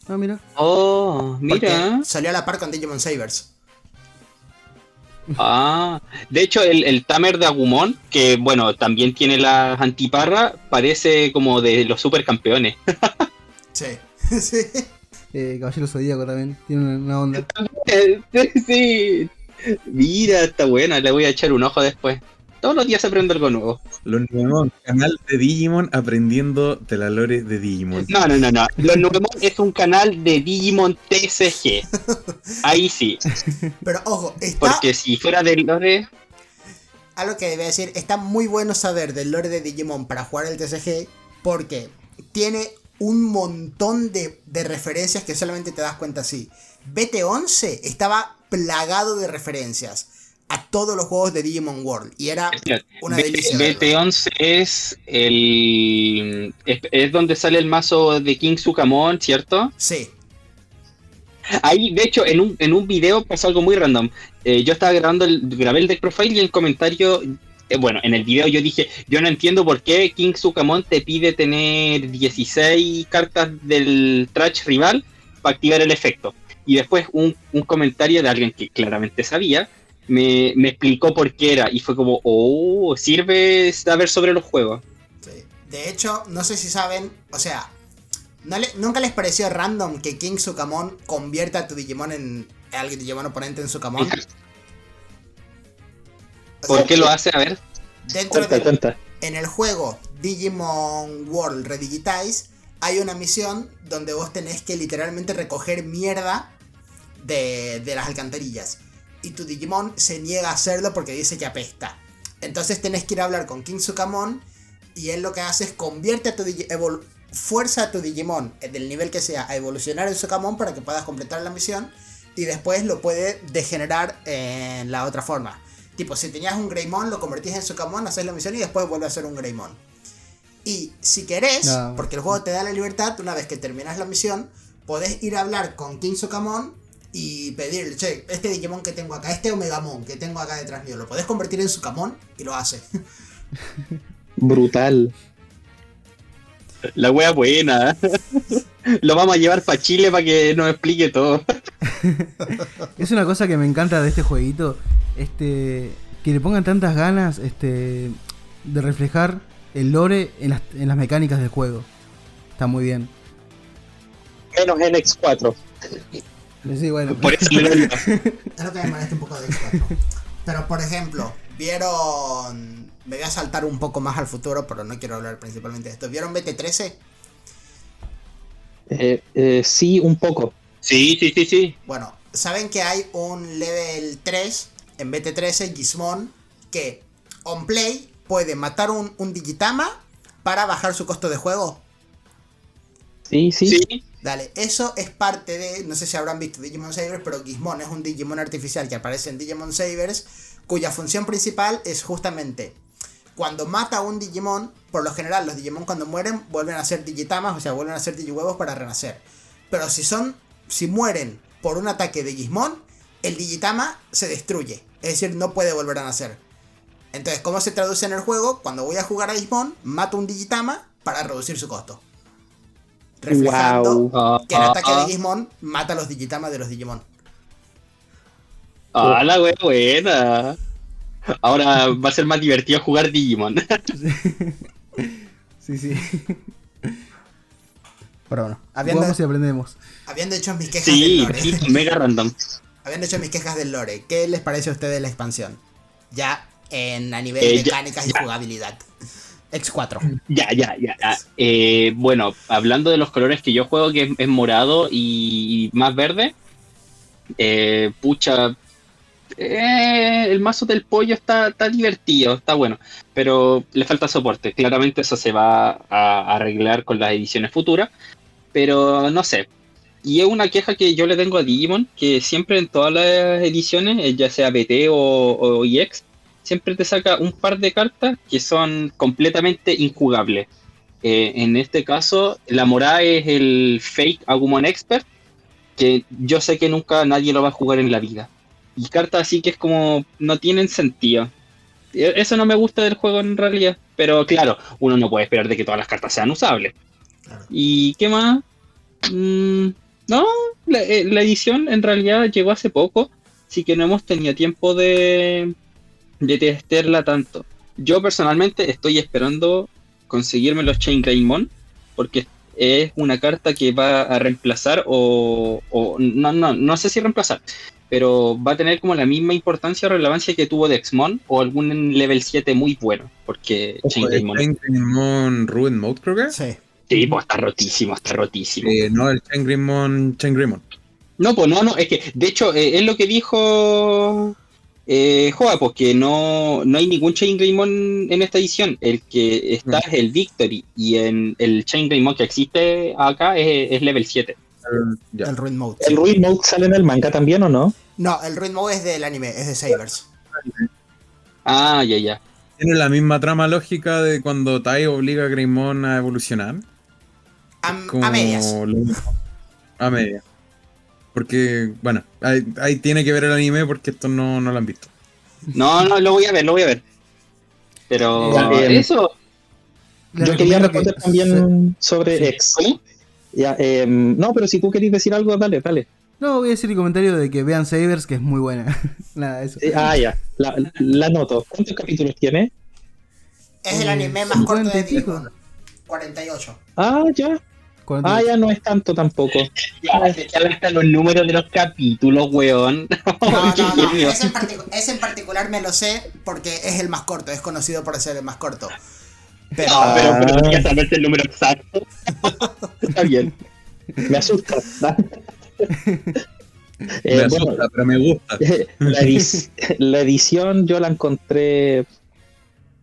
Speaker 1: Ah, mira.
Speaker 4: Oh,
Speaker 5: Porque
Speaker 4: mira.
Speaker 5: salió a la par con Digimon Savers.
Speaker 4: Ah, de hecho el, el Tamer de Agumon, que bueno, también tiene las antiparras, parece como de los supercampeones.
Speaker 5: Sí. sí.
Speaker 1: Eh, Caballero Zodíaco también. Tiene una, una onda.
Speaker 4: sí. Mira, está buena, le voy a echar un ojo después. Todos los días aprendo algo nuevo.
Speaker 2: Los Numemon, canal de Digimon aprendiendo de la lore de Digimon.
Speaker 4: No, no, no, no. Los Numemon es un canal de Digimon TCG. Ahí sí.
Speaker 5: Pero ojo, está.
Speaker 4: Porque si fuera de lore.
Speaker 5: Algo que debe decir, está muy bueno saber del lore de Digimon para jugar el TCG. Porque tiene un montón de, de referencias que solamente te das cuenta así. BT11 estaba plagado de referencias a todos los juegos de Digimon World. Y era una delicia. verlo.
Speaker 4: BT11 es el. Es, es donde sale el mazo de King Sukamon, ¿cierto?
Speaker 5: Sí.
Speaker 4: Ahí, de hecho, en un, en un video pasó algo muy random. Eh, yo estaba grabando el, grabé el deck profile y en el comentario, eh, bueno, en el video yo dije, yo no entiendo por qué King Sukamon te pide tener 16 cartas del trash rival para activar el efecto. Y después un, un comentario de alguien que claramente sabía me, me explicó por qué era. Y fue como, oh, sirve saber sobre los juegos.
Speaker 5: Sí. De hecho, no sé si saben, o sea, ¿no le- ¿nunca les pareció random que King Sukamon convierta a tu Digimon en al Digimon oponente en Sukamon? O sea,
Speaker 4: ¿Por qué lo hace? A ver.
Speaker 5: Dentro
Speaker 3: Cuenta,
Speaker 5: de,
Speaker 3: cuenta.
Speaker 5: en el juego Digimon World Redigitize hay una misión donde vos tenés que literalmente recoger mierda de, de las alcantarillas. Y tu Digimon se niega a hacerlo porque dice que apesta. Entonces tenés que ir a hablar con King Sukamon y él lo que hace es convierte a tu Digi- evol- fuerza a tu Digimon eh, del nivel que sea a evolucionar en Sukamon para que puedas completar la misión y después lo puede degenerar en la otra forma. Tipo, si tenías un Greymon, lo convertís en Sukamon, haces la misión y después vuelve a ser un Greymon. Y si querés,
Speaker 1: No.
Speaker 5: porque el juego te da la libertad, una vez que terminas la misión, podés ir a hablar con King Sukamon y pedirle, che, este Digimon que tengo acá, este Omegamon que tengo acá detrás mío, lo podés convertir en Sukamon y lo hace.
Speaker 3: Brutal.
Speaker 4: La wea buena. Lo vamos a llevar para Chile para que nos explique todo.
Speaker 1: Es una cosa que me encanta de este jueguito. Este. Que le pongan tantas ganas. Este. De reflejar el lore en las, en las mecánicas del juego. Está muy bien.
Speaker 3: Menos NX4.
Speaker 1: Sí, bueno.
Speaker 4: Por eso
Speaker 5: que me molesta un poco de X4. Pero por ejemplo, vieron. Me voy a saltar un poco más al futuro, pero no quiero hablar principalmente de esto. ¿Vieron BT13?
Speaker 3: Eh, eh, sí, un poco.
Speaker 4: Sí, sí, sí, sí.
Speaker 5: Bueno, ¿saben que hay un level 3 en BT13, Gizmon, que on play puede matar un, un Digitama para bajar su costo de juego?
Speaker 3: Sí, sí.
Speaker 4: Sí.
Speaker 5: Dale, eso es parte de, no sé si habrán visto Digimon Savers, pero Gizmon es un Digimon artificial que aparece en Digimon Savers, cuya función principal es justamente cuando mata a un Digimon, por lo general los Digimon cuando mueren vuelven a ser Digitamas, o sea, vuelven a ser Digihuevos para renacer. Pero si son, si mueren por un ataque de Gizmon, el Digitama se destruye. Es decir, no puede volver a nacer. Entonces, ¿cómo se traduce en el juego? Cuando voy a jugar a Digimon, mato un Digitama para reducir su costo. Reflejando
Speaker 4: Wow.
Speaker 5: que el
Speaker 4: Ah,
Speaker 5: ataque
Speaker 4: ah,
Speaker 5: de Digimon mata a los Digitamas de los Digimon.
Speaker 4: Ah, la wea buena. Ahora va a ser más divertido jugar Digimon.
Speaker 1: Sí, sí.
Speaker 5: Pero bueno, habiendo,
Speaker 1: Jugamos y aprendemos.
Speaker 5: habiendo hecho mis quejas
Speaker 4: Sí,
Speaker 5: del lore,
Speaker 4: sí, mega random.
Speaker 5: habiendo hecho mis quejas del lore, ¿qué les parece a ustedes la expansión? Ya en a nivel
Speaker 4: Eh, ya-
Speaker 5: mecánicas y jugabilidad. X4.
Speaker 4: Ya, ya, ya. ya. Eh, bueno, hablando de los colores que yo juego, que es, es morado y más verde. eh, pucha. eh, el mazo del pollo está, está divertido, está bueno. Pero le falta soporte. Claramente eso se va a arreglar con las ediciones futuras. Pero no sé. Y es una queja que yo le tengo a Digimon, que siempre en todas las ediciones, eh, ya sea BT o, o EX, siempre te saca un par de cartas que son completamente injugables. Eh, en este caso, la morada es el fake Agumon Expert, que yo sé que nunca nadie lo va a jugar en la vida. Y cartas así que es como no tienen sentido. E- Eso no me gusta del juego en realidad. Pero claro, uno no puede esperar de que todas las cartas sean usables.
Speaker 5: Claro.
Speaker 4: ¿Y qué más? Mm, no, la, eh, la edición en realidad llegó hace poco, así que no hemos tenido tiempo de, de testearla tanto. Yo personalmente estoy esperando conseguirme los Chain Greymon, porque es una carta que va a reemplazar o, o- no, no, no sé si reemplazar, pero va a tener como la misma importancia o relevancia que tuvo Dexmon o algún level 7 muy bueno, porque Chain Greymon,
Speaker 2: Chain Ruin Mode, creo que.
Speaker 5: Sí.
Speaker 4: sí, pues está rotísimo, está rotísimo.
Speaker 2: Eh, no, el Chain Greymon, Chain Greymon.
Speaker 4: No, pues no, no, es que de hecho eh, es lo que dijo eh, Joa, pues que no, no hay ningún Chain Greymon en esta edición. El que está
Speaker 2: Mm.
Speaker 4: es el Victory y en el Chain Greymon que existe acá es, es level 7.
Speaker 2: El-
Speaker 5: Ruin Mode.
Speaker 3: ¿El. Ruin Mode sale en el manga también o no?
Speaker 5: No, el Ruin Mode es del anime, es de Sabers.
Speaker 4: Ah, ya, ya.
Speaker 2: Tiene la misma trama lógica de cuando Tai obliga a Greymon a evolucionar.
Speaker 5: A, medias.
Speaker 2: lo. A medias. Porque, bueno, ahí, ahí tiene que ver el anime porque esto no, no lo han visto.
Speaker 4: No, no, lo voy a ver, lo voy a ver. Pero
Speaker 3: Ya, eh,
Speaker 4: eso,
Speaker 3: Yo quería
Speaker 1: que
Speaker 3: responder también sobre
Speaker 1: Sí.
Speaker 3: X.
Speaker 4: ¿cómo?
Speaker 3: Ya, em, no, pero si tú querés decir algo, dale, dale.
Speaker 1: No, voy a decir el comentario de que vean Sabers, que es muy buena. Nada, eso.
Speaker 3: Eh, ah, ya, la, la noto. ¿Cuántos capítulos tiene?
Speaker 5: Es el anime más corto
Speaker 1: 50
Speaker 5: de
Speaker 1: y pico.
Speaker 5: Digimon. 48.
Speaker 3: Ah, ya. Ah, ya no es tanto tampoco.
Speaker 4: Ya, ya están los números de los capítulos, weón.
Speaker 5: No, no, no. Ese en, particu- ese en particular me lo sé porque es el más corto, es conocido por ser el más corto. Pero
Speaker 4: No, pero, pero
Speaker 3: Ah.
Speaker 4: ya sabes el número exacto. Está bien.
Speaker 3: Me asusta. Eh,
Speaker 2: me
Speaker 3: bueno,
Speaker 2: asusta, pero me gusta.
Speaker 3: la, edi- la edición yo la encontré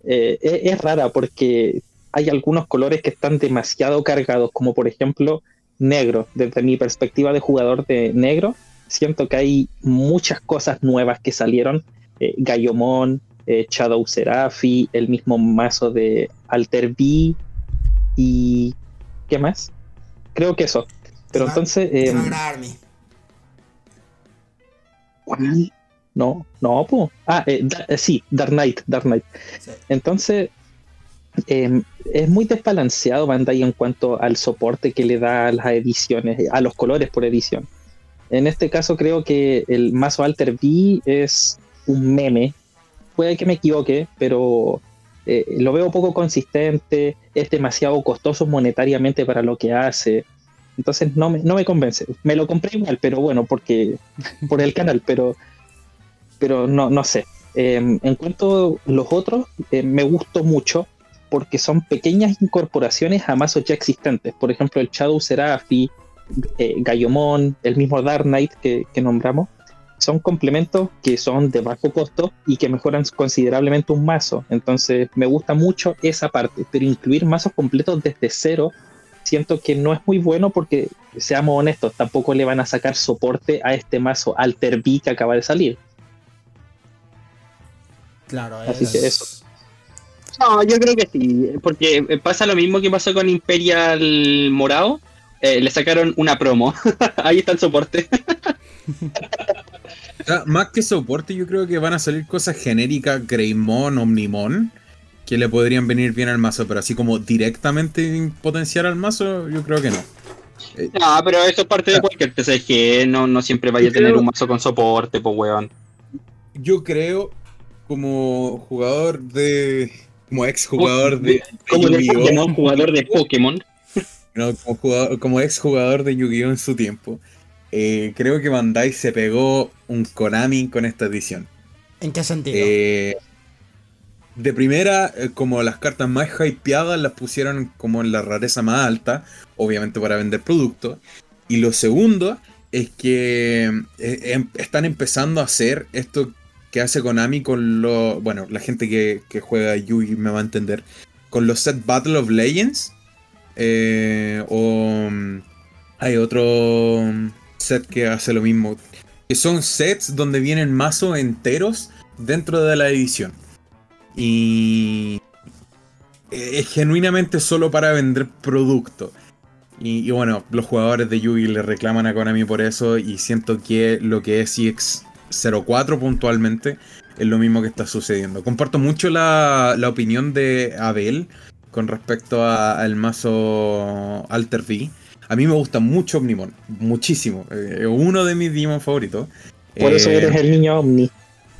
Speaker 3: eh, es, es rara porque hay algunos colores que están demasiado cargados, como por ejemplo negro. Desde mi perspectiva de jugador de negro, siento que hay muchas cosas nuevas que salieron. Eh, Gaiomon, eh, Shadow Serafi, el mismo mazo de Alter B y ¿qué más? Creo que eso. Pero entonces... eh. No, no, po. Ah, eh, Da- eh, sí, Dark Knight, Dark Knight.
Speaker 5: Sí.
Speaker 3: Entonces, eh, es muy desbalanceado Bandai en cuanto al soporte que le da a las ediciones, a los colores por edición. En este caso creo que el mazo Alter B es un meme. Puede que me equivoque, pero eh, lo veo poco consistente, es demasiado costoso monetariamente para lo que hace. Entonces no me, no me convence. Me lo compré igual, pero bueno, porque por el canal, pero, pero no, no sé. Eh, en cuanto a los otros, eh, me gustó mucho porque son pequeñas incorporaciones a mazos ya existentes. Por ejemplo, el Shadow Serafi, eh, Gaiomon, el mismo Dark Knight que, que nombramos, son complementos que son de bajo costo y que mejoran considerablemente un mazo. Entonces, me gusta mucho esa parte, pero incluir mazos completos desde cero siento que no es muy bueno porque, seamos honestos, tampoco le van a sacar soporte a este mazo Alter B que acaba de salir.
Speaker 5: Claro,
Speaker 3: Así
Speaker 5: es...
Speaker 3: que eso.
Speaker 4: No, yo creo que sí, porque eh, pasa lo mismo que pasó con Imperial Morado. eh, le sacaron una promo. Ahí está el soporte.
Speaker 2: sea, más que soporte, yo creo que van a salir cosas genéricas, Greymon, Omnimon, que le podrían venir bien al mazo, pero así como directamente potenciar al mazo, yo creo que no.
Speaker 4: No, pero eso es parte de cualquier TCG, no, no siempre vaya a tener un mazo con soporte, pues weón.
Speaker 2: Yo creo, como jugador de. Como ex jugador de.
Speaker 4: Como de
Speaker 2: Yu-Gi-Oh!
Speaker 4: Pokémon, jugador de Pokémon.
Speaker 2: No, como, jugador- como ex jugador de Yu-Gi-Oh! en su tiempo. eh, creo que Bandai se pegó un Konami con esta edición.
Speaker 5: ¿En qué sentido?
Speaker 2: Eh, de primera, eh, como las cartas más hypeadas las pusieron como en la rareza más alta, obviamente para vender productos. Y lo segundo es que eh, em- están empezando a hacer esto que hace Konami con lo. Bueno, la gente que, juega Yugi me va a entender. Con los set Battle of Legends. eh, o mm, hay otro mm, set que hace lo mismo. Que son sets donde vienen mazos enteros dentro de la edición. Y es genuinamente solo para vender producto. Y, bueno, los jugadores de Yugi le reclaman a Konami por eso y siento que lo que es CX04 puntualmente es lo mismo que está sucediendo. Comparto mucho la, la opinión de Abel con respecto a- al mazo Alter V. A mí me gusta mucho Omnimon, muchísimo. Eh, uno de mis Digimon favoritos.
Speaker 3: Por eso
Speaker 2: Eh,
Speaker 3: eres el niño Omni.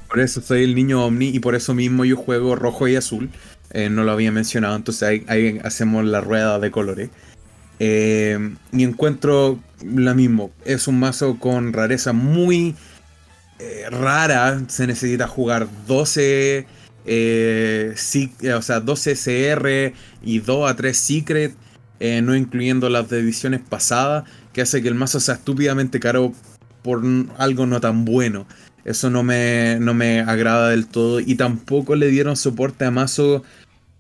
Speaker 2: por eso soy el niño Omni y por eso mismo yo juego rojo y azul. Eh, no lo había mencionado, entonces ahí, ahí hacemos la rueda de colores. Eh, y encuentro lo mismo. Es un mazo con rareza muy eh, rara. Se necesita jugar 12, eh, eh, o sea, 12 CR y 2 a 3 Secret, eh, no incluyendo las de ediciones pasadas, que hace que el mazo sea estúpidamente caro por algo no tan bueno. Eso no me, no me agrada del todo. Y tampoco le dieron soporte a mazos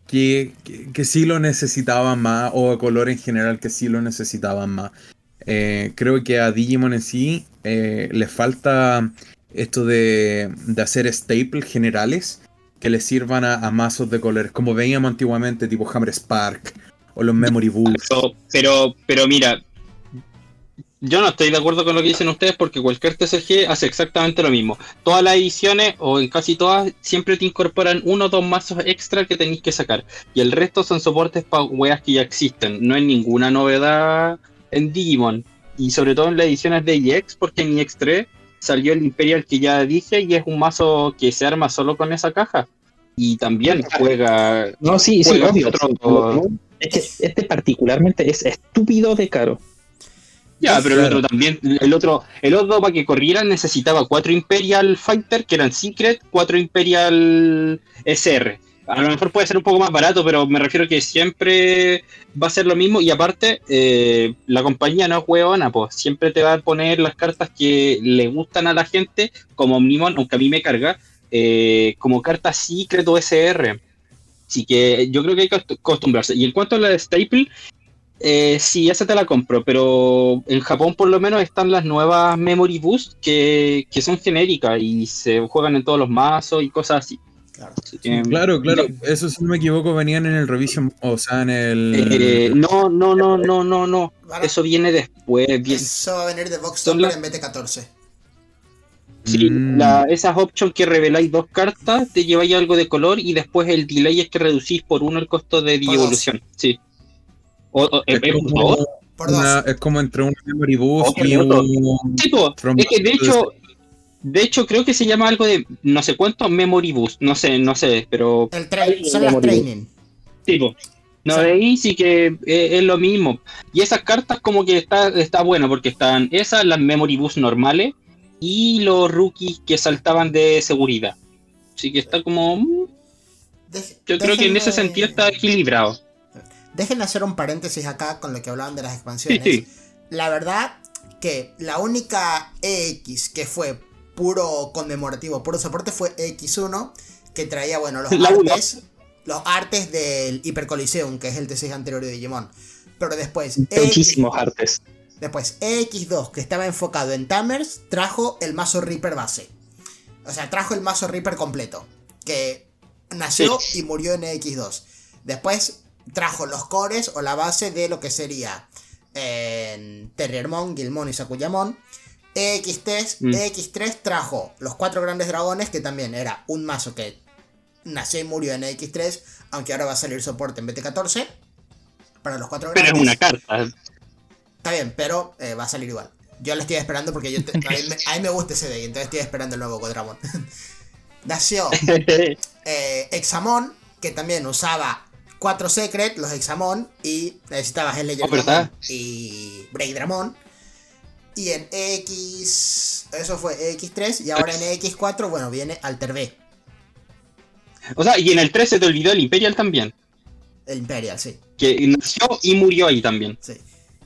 Speaker 2: que, que, sí lo necesitaban más, o a color en general que sí lo necesitaban más. Creo que a Digimon en sí le falta esto de, de hacer staples generales que le sirvan a, a mazos de colores, como veíamos antiguamente, tipo Hammer Spark o los Memory.
Speaker 4: Pero, pero, pero mira, yo no estoy de acuerdo con lo que dicen ustedes porque cualquier TCG hace exactamente lo mismo. Todas las ediciones, o en casi todas, siempre te incorporan uno o dos mazos extra que tenéis que sacar. Y el resto son soportes para weas que ya existen. No hay ninguna novedad en Digimon. Y sobre todo en las ediciones de EX, porque en EX3 salió el Imperial que ya dije y es un mazo que se arma solo con esa caja. Y también juega
Speaker 3: No, sí, sí, obvio.
Speaker 4: otro-
Speaker 3: Es que este particularmente es estúpido de caro.
Speaker 4: Ya, pero el otro también, el otro, el otro para que corrieran necesitaba cuatro Imperial Fighter, que eran Secret, cuatro Imperial SR. A lo mejor puede ser un poco más barato, pero me refiero que siempre va a ser lo mismo. Y aparte, eh, la compañía no es hueona, pues siempre te va a poner las cartas que le gustan a la gente, como Omnimon, aunque a mí me carga, eh, como cartas Secret o SR. Así que yo creo que hay que acost- acostumbrarse. Y en cuanto a la de Staple, eh, sí, esa te la compro, pero en Japón por lo menos están las nuevas Memory Boost que, que son genéricas y se juegan en todos los mazos y cosas así.
Speaker 5: Claro.
Speaker 4: Que,
Speaker 2: Claro, claro. Eso si no me equivoco venían en el revision, o sea, en el...
Speaker 4: eh, no, no, no, no, no, no. Eso viene después. Bien.
Speaker 5: Eso va a venir de Vox
Speaker 4: las-
Speaker 5: en BT14.
Speaker 4: Sí,
Speaker 2: Mm.
Speaker 4: la- esas options que reveláis dos cartas, te lleváis algo de color y después el delay es que reducís por uno el costo de evolución. Sí. O, o-
Speaker 2: Es como, entre un memory boost y un...
Speaker 4: Sí, po.
Speaker 2: From-
Speaker 4: es que de hecho, de hecho creo que se llama algo de no sé cuánto Memory Boost, no sé, no sé, pero
Speaker 5: El son las training.
Speaker 4: tipo, no
Speaker 5: Sí.
Speaker 4: veis sí que eh, es lo mismo. Y esas cartas como que está, está bueno porque están esas, las Memory Boost normales y los rookies que saltaban de seguridad. Así que está como, mm, yo creo que en ese sentido está equilibrado.
Speaker 5: Déjenme hacer un paréntesis acá con lo que hablaban de las expansiones.
Speaker 4: Sí, sí.
Speaker 5: La verdad que la única EX que fue puro conmemorativo, puro soporte fue X1, que traía, bueno, los
Speaker 4: La
Speaker 5: artes, los artes del Hypercoliseum, que es el T6 anterior de Digimon. Pero después, X,
Speaker 3: Muchísimos artes.
Speaker 5: después X2, que estaba enfocado en Tamers, trajo el mazo Reaper base. O sea, trajo el mazo Reaper completo, que nació y murió en X2. Después trajo los cores o la base de lo que sería en Terriermon, Gilmon y Sakuyamon. EX3,
Speaker 4: Mm.
Speaker 5: EX3 trajo los cuatro grandes dragones, que también era un mazo que nació y murió en EX3, aunque ahora va a salir soporte en BT14 para los cuatro
Speaker 4: Pero
Speaker 5: grandes.
Speaker 4: es una carta.
Speaker 5: Está bien, pero eh, va a salir igual. Yo lo estoy esperando porque yo te- a, mí me, a mí me gusta ese deck, entonces estoy esperando el nuevo Godramon. Nació eh, Examon, que también usaba cuatro Secret, los Examon, y necesitabas el Legend
Speaker 4: Oh,
Speaker 5: y Break Dramon. Y en X. Eso fue X3, y ahora en X4, bueno, viene Alter B,
Speaker 4: o sea, y en el 3 se te olvidó el Imperial también.
Speaker 5: el Imperial, sí.
Speaker 4: Que nació y murió ahí también.
Speaker 5: Sí.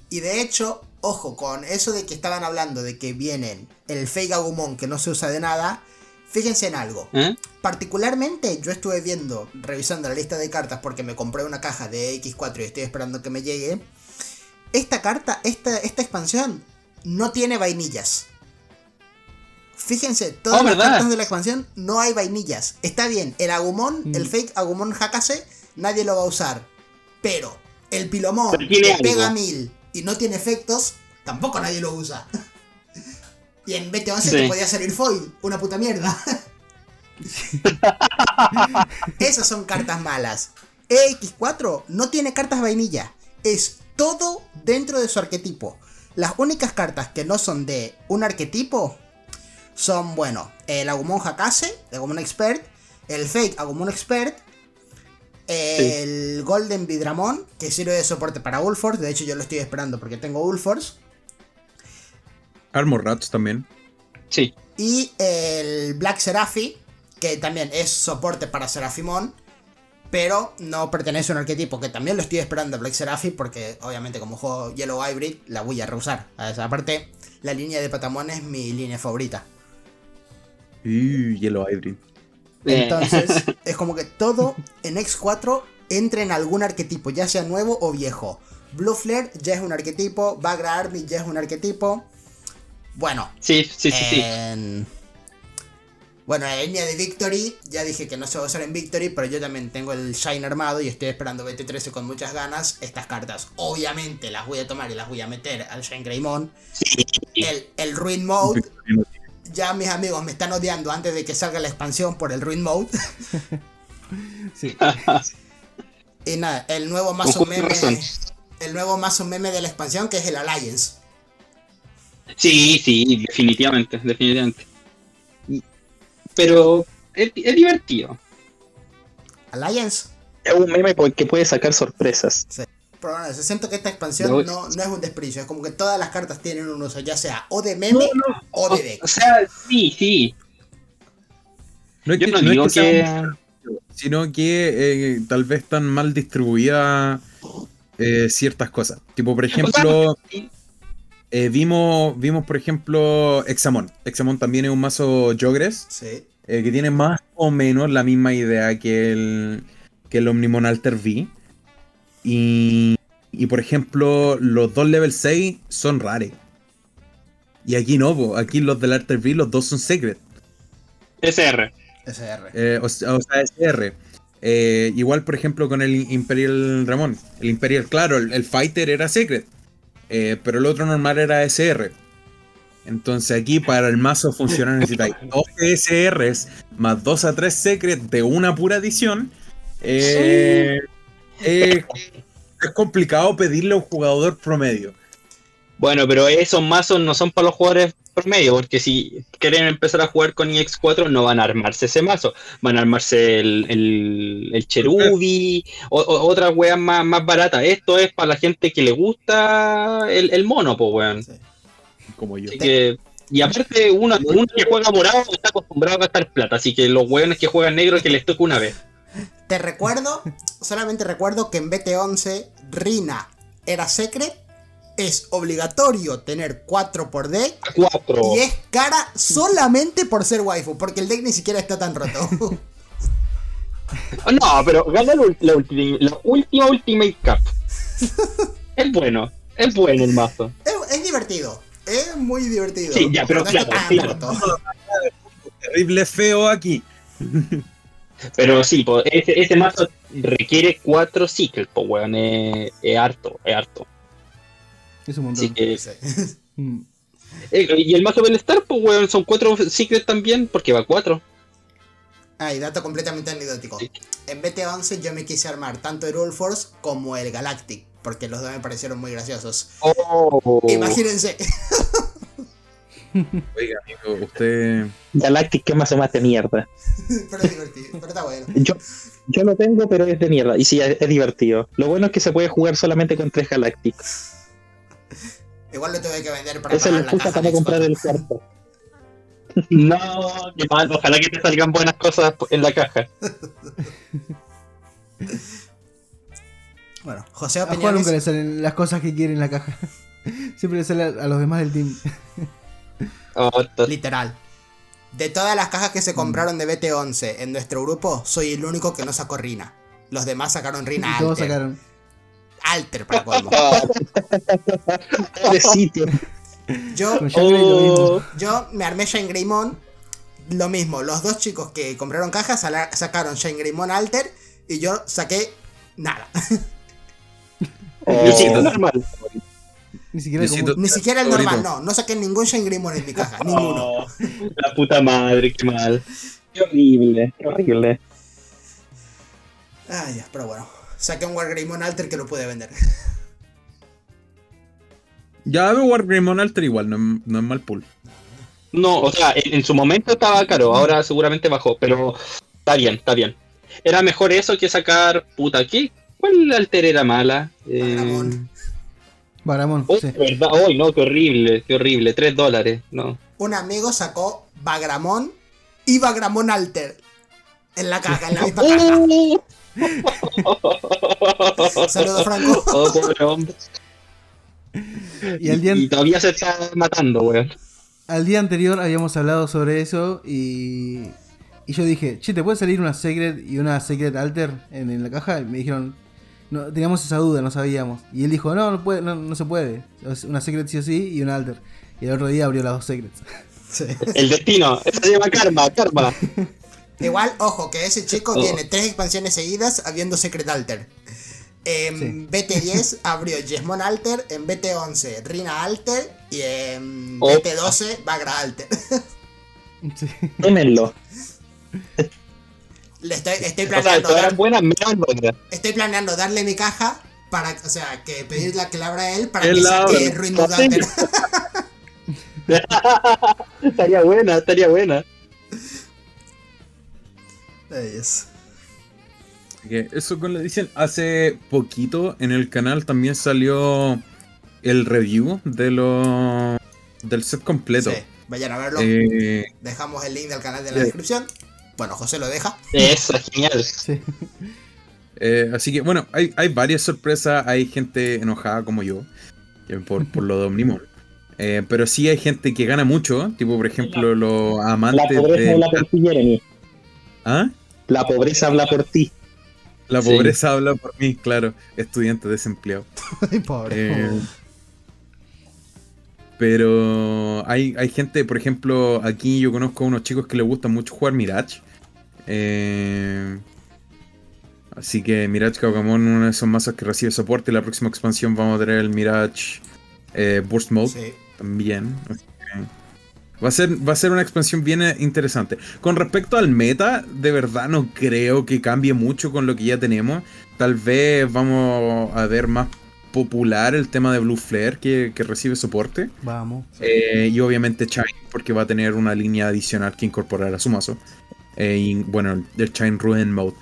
Speaker 5: Y de hecho, ojo, con eso de que estaban hablando de que vienen el Fake Agumon que no se usa de nada, fíjense en algo.
Speaker 4: ¿Eh?
Speaker 5: Particularmente yo estuve viendo, revisando la lista de cartas porque me compré una caja de X4 y estoy esperando que me llegue. Esta carta, esta, esta expansión, no tiene vainillas. Fíjense, todas
Speaker 4: Oh,
Speaker 5: las
Speaker 4: ¿verdad?
Speaker 5: cartas de la expansión no hay vainillas. Está bien, el Agumon,
Speaker 1: Mm.
Speaker 5: el fake Agumon Hakase, nadie lo va a usar. Pero el Pilomon que pega mil y no tiene efectos, tampoco nadie lo usa. y en BT11
Speaker 4: Sí.
Speaker 5: te podía salir foil, una puta mierda. Esas son cartas malas. EX4 no tiene cartas vainilla. Es todo dentro de su arquetipo. Las únicas cartas que no son de un arquetipo son, bueno, el Agumon Hakase, el Agumon Expert, el Fake Agumon Expert, el Golden Vidramon, que sirve de soporte para Ulforce. De hecho, yo lo estoy esperando porque tengo Ulforce.
Speaker 2: Armor Rats también.
Speaker 4: Sí.
Speaker 5: Y el Black Seraphi, que también es soporte para Serafimon, pero no pertenece a un arquetipo, que también lo estoy esperando a Black Seraphi, porque obviamente como juego Yellow Hybrid la voy a rehusar. A esa Aparte, la línea de Patamon es mi línea favorita.
Speaker 2: Y Yellow Hybrid.
Speaker 4: Eh,
Speaker 5: Entonces, es como que todo en X4 entra en algún arquetipo, ya sea nuevo o viejo. Blue Flare ya es un arquetipo, Bagra Army ya es un arquetipo. Bueno,
Speaker 4: sí, sí, sí, sí.
Speaker 5: En- Bueno, en la línea de Victory, ya dije que no se va a usar en Victory, pero yo también tengo el Shine armado y estoy esperando BT13 con muchas ganas. Estas cartas, obviamente, las voy a tomar y las voy a meter al Shine Greymon.
Speaker 4: Sí.
Speaker 5: El, el Ruin Mode, ya mis amigos me están odiando antes de que salga la expansión por el Ruin Mode.
Speaker 1: Sí.
Speaker 5: Y nada, el nuevo mazo
Speaker 4: justa
Speaker 5: meme.
Speaker 4: razón.
Speaker 5: El nuevo mazo meme de la expansión que es el Alliance.
Speaker 4: Sí, sí, definitivamente, definitivamente. Pero es, es divertido.
Speaker 5: Alliance.
Speaker 3: Es un meme que puede sacar sorpresas.
Speaker 5: Pero bueno, se siento que esta expansión
Speaker 4: No,
Speaker 5: no, no es un desprecio, es como que todas las cartas tienen un uso, ya sea o de meme o
Speaker 4: O,
Speaker 5: de deck.
Speaker 4: o sea, sí, sí.
Speaker 2: No es
Speaker 4: Yo
Speaker 2: que-
Speaker 4: no
Speaker 2: no es que sea un- sino que eh, tal vez están mal distribuidas eh, ciertas cosas. Tipo, por ejemplo,
Speaker 4: sí.
Speaker 2: Eh, vimos, vimos, por ejemplo, Examon. Examon también es un mazo Jogres
Speaker 5: Sí.
Speaker 2: eh, que tiene más o menos la misma idea que el, que el Omnimon Alter V. Y, y, por ejemplo, los dos level 6 son rares. Y aquí no, po. aquí los del Alter V, los dos son secret.
Speaker 4: SR.
Speaker 5: SR.
Speaker 2: Eh, o, sea, o sea, SR. Eh, igual, por ejemplo, con el Imperial Ramón. El Imperial, claro, el, el Fighter era Secret. Eh, pero el otro normal era SR. Entonces aquí para el mazo funcionar necesitáis 12 SRs más 2 a 3 Secret de una pura edición. Eh, eh, es complicado pedirle a un jugador promedio.
Speaker 4: Bueno, pero esos mazos no son para los jugadores promedio, porque si quieren empezar a jugar con EX4 no van a armarse ese mazo, van a armarse el, el, el Cherubi, o, o- otras weas más, más baratas. Esto es para la gente que le gusta el, el mono, pues weón.
Speaker 5: Sí.
Speaker 2: Como yo.
Speaker 4: Así que, y aparte, uno, uno que juega morado está acostumbrado a gastar plata, así que los weones que juegan negro que les toca una vez.
Speaker 5: Te recuerdo, solamente recuerdo que en BT11 Rina era secret, es obligatorio tener 4 por deck
Speaker 4: Cuatro.
Speaker 5: y es cara solamente por ser waifu, porque el deck ni siquiera está tan roto.
Speaker 4: No, pero gana la, ul- la ulti- la última Ultimate Cup. es bueno, es bueno el mazo.
Speaker 5: es, es divertido, es muy divertido.
Speaker 4: Sí, ya, pero
Speaker 5: no está
Speaker 4: claro,
Speaker 5: tan
Speaker 4: claro.
Speaker 5: roto.
Speaker 2: Terrible feo aquí.
Speaker 4: Pero sí, po, ese, ese mazo requiere cuatro cycles, pues weón, es, es harto, es harto.
Speaker 1: Es un
Speaker 4: Así
Speaker 1: montón.
Speaker 4: que
Speaker 5: Sí.
Speaker 1: Mm.
Speaker 4: Eh, y el mazo Bellstar, pues weón, son cuatro secrets también, porque va cuatro.
Speaker 5: Ah, y dato completamente anecdótico. En BT11 yo me quise armar tanto el Rule Force como el Galactic, porque los dos me parecieron muy graciosos.
Speaker 4: Oh.
Speaker 5: Imagínense.
Speaker 2: Oiga, amigo, usted.
Speaker 3: Galactic, ¿qué más de mierda?
Speaker 5: pero es divertido, pero está bueno.
Speaker 3: Yo, yo lo tengo, pero es de mierda. Y sí, es, es divertido. Lo bueno es que se puede jugar solamente con tres Galactic.
Speaker 5: Igual lo tuve que vender para
Speaker 3: Esa
Speaker 5: pagar la
Speaker 3: excusa para comprar el cuarto.
Speaker 4: No, qué mal, ojalá que te salgan buenas cosas en la caja.
Speaker 5: Bueno, José,
Speaker 1: A Juan nunca le salen las cosas que quiere en la caja. Siempre le sale a los demás del team.
Speaker 4: Oh,
Speaker 5: Literal. De todas las cajas que se compraron de BT11 en nuestro grupo, soy el único que no sacó Rina. Los demás sacaron Rina
Speaker 1: todos sacaron.
Speaker 5: Alter para colmo.
Speaker 3: Pobrecito.
Speaker 5: Yo.
Speaker 4: Oh,
Speaker 5: yo me armé Shine Greymon. Lo mismo, los dos chicos que compraron cajas sacaron Shine Greymon Alter y yo saqué nada.
Speaker 4: Yo siento normal.
Speaker 1: Ni siquiera
Speaker 2: siento-
Speaker 5: Ni siquiera el
Speaker 2: Favorito.
Speaker 5: normal, no. No saqué ningún Shine Greymon en mi caja, ninguno.
Speaker 4: Oh, la puta madre, qué mal.
Speaker 3: Qué horrible, qué horrible.
Speaker 5: Ay, ya, pero bueno. Saqué un War Greymon Alter que lo pude vender.
Speaker 2: Ya veo Wargreymon Alter igual, no, es- no es mal pool.
Speaker 4: No, o sea, en, en su momento estaba caro, ahora seguramente bajó, pero está bien, está bien. Era mejor eso que sacar, puta, ¿qué? ¿Cuál alter era mala? Eh...
Speaker 5: Bagramón.
Speaker 1: Bagramón,
Speaker 4: Oh,
Speaker 1: sí.
Speaker 4: verdad, Uy, no, qué horrible, qué horrible, tres dólares, no.
Speaker 5: Un amigo sacó Bagramón y Bagramón Alter. En la caja, en la misma caja. Saludos, Franco.
Speaker 4: Oh, pobre hombre.
Speaker 1: Y al día,
Speaker 4: Y todavía se está matando, weón.
Speaker 1: al día anterior habíamos hablado sobre eso y, y yo dije, che, ¿te puede salir una Secret y una Secret Alter en, en la caja? Y me dijeron, no, teníamos esa duda, no sabíamos. Y él dijo, no, no, puede, no, no se puede. Una Secret sí o sí y una Alter. Y el otro día abrió las dos Secrets.
Speaker 5: Sí.
Speaker 4: El destino, eso se llama karma, karma.
Speaker 5: Igual, ojo, que ese chico
Speaker 4: Oh.
Speaker 5: tiene tres expansiones seguidas habiendo Secret Alter. En
Speaker 1: Sí.
Speaker 5: BT10 abrió Jesmon Alter, en BT11 Rina Alter y en
Speaker 4: Oh.
Speaker 5: BT12 Bagra Alter.
Speaker 1: Sí.
Speaker 3: Tómenlo.
Speaker 5: Le estoy, estoy
Speaker 4: O sea,
Speaker 5: planeando dar-
Speaker 4: buenas,
Speaker 5: estoy planeando darle mi caja para, o sea, que pedirle la que la abra él para que
Speaker 2: la
Speaker 5: saque. Ruin Alter.
Speaker 4: estaría buena, estaría buena.
Speaker 2: Eso con la dicen hace poquito en el canal también salió el review de lo del set completo.
Speaker 5: Sí, vayan a verlo.
Speaker 2: Eh,
Speaker 5: Dejamos el link del canal en la
Speaker 2: Sí.
Speaker 5: descripción. Bueno, José lo deja.
Speaker 4: Eso, genial.
Speaker 1: Sí.
Speaker 2: eh, así que bueno, hay, hay varias sorpresas, hay gente enojada como yo por, por lo de Omnimon. Eh, pero sí hay gente que gana mucho, tipo por ejemplo los
Speaker 3: La
Speaker 2: amantes
Speaker 3: pobreza
Speaker 2: de...
Speaker 3: Jeremy.
Speaker 2: ¿Ah?
Speaker 3: La pobreza habla por ti.
Speaker 2: La
Speaker 4: Sí.
Speaker 2: pobreza habla por mí, claro, estudiante desempleado.
Speaker 1: Ay, pobre.
Speaker 2: Eh, pero hay, hay gente, por ejemplo, aquí yo conozco a unos chicos que les gusta mucho jugar Mirage. Eh, así que Mirage Kaukamon, uno de esos mazos que recibe soporte. La próxima expansión vamos a tener el Mirage eh, Burst Mode
Speaker 5: Sí.
Speaker 2: también. Va a, ser, va a ser una expansión bien eh, interesante. Con respecto al meta, de verdad no creo que cambie mucho con lo que ya tenemos. Tal vez vamos a ver más popular el tema de Blue Flare que, que recibe soporte.
Speaker 1: Vamos.
Speaker 2: Eh, y obviamente Chine, porque va a tener una línea adicional que incorporar a su mazo. Eh, y bueno, el, Chine Ruin Mode.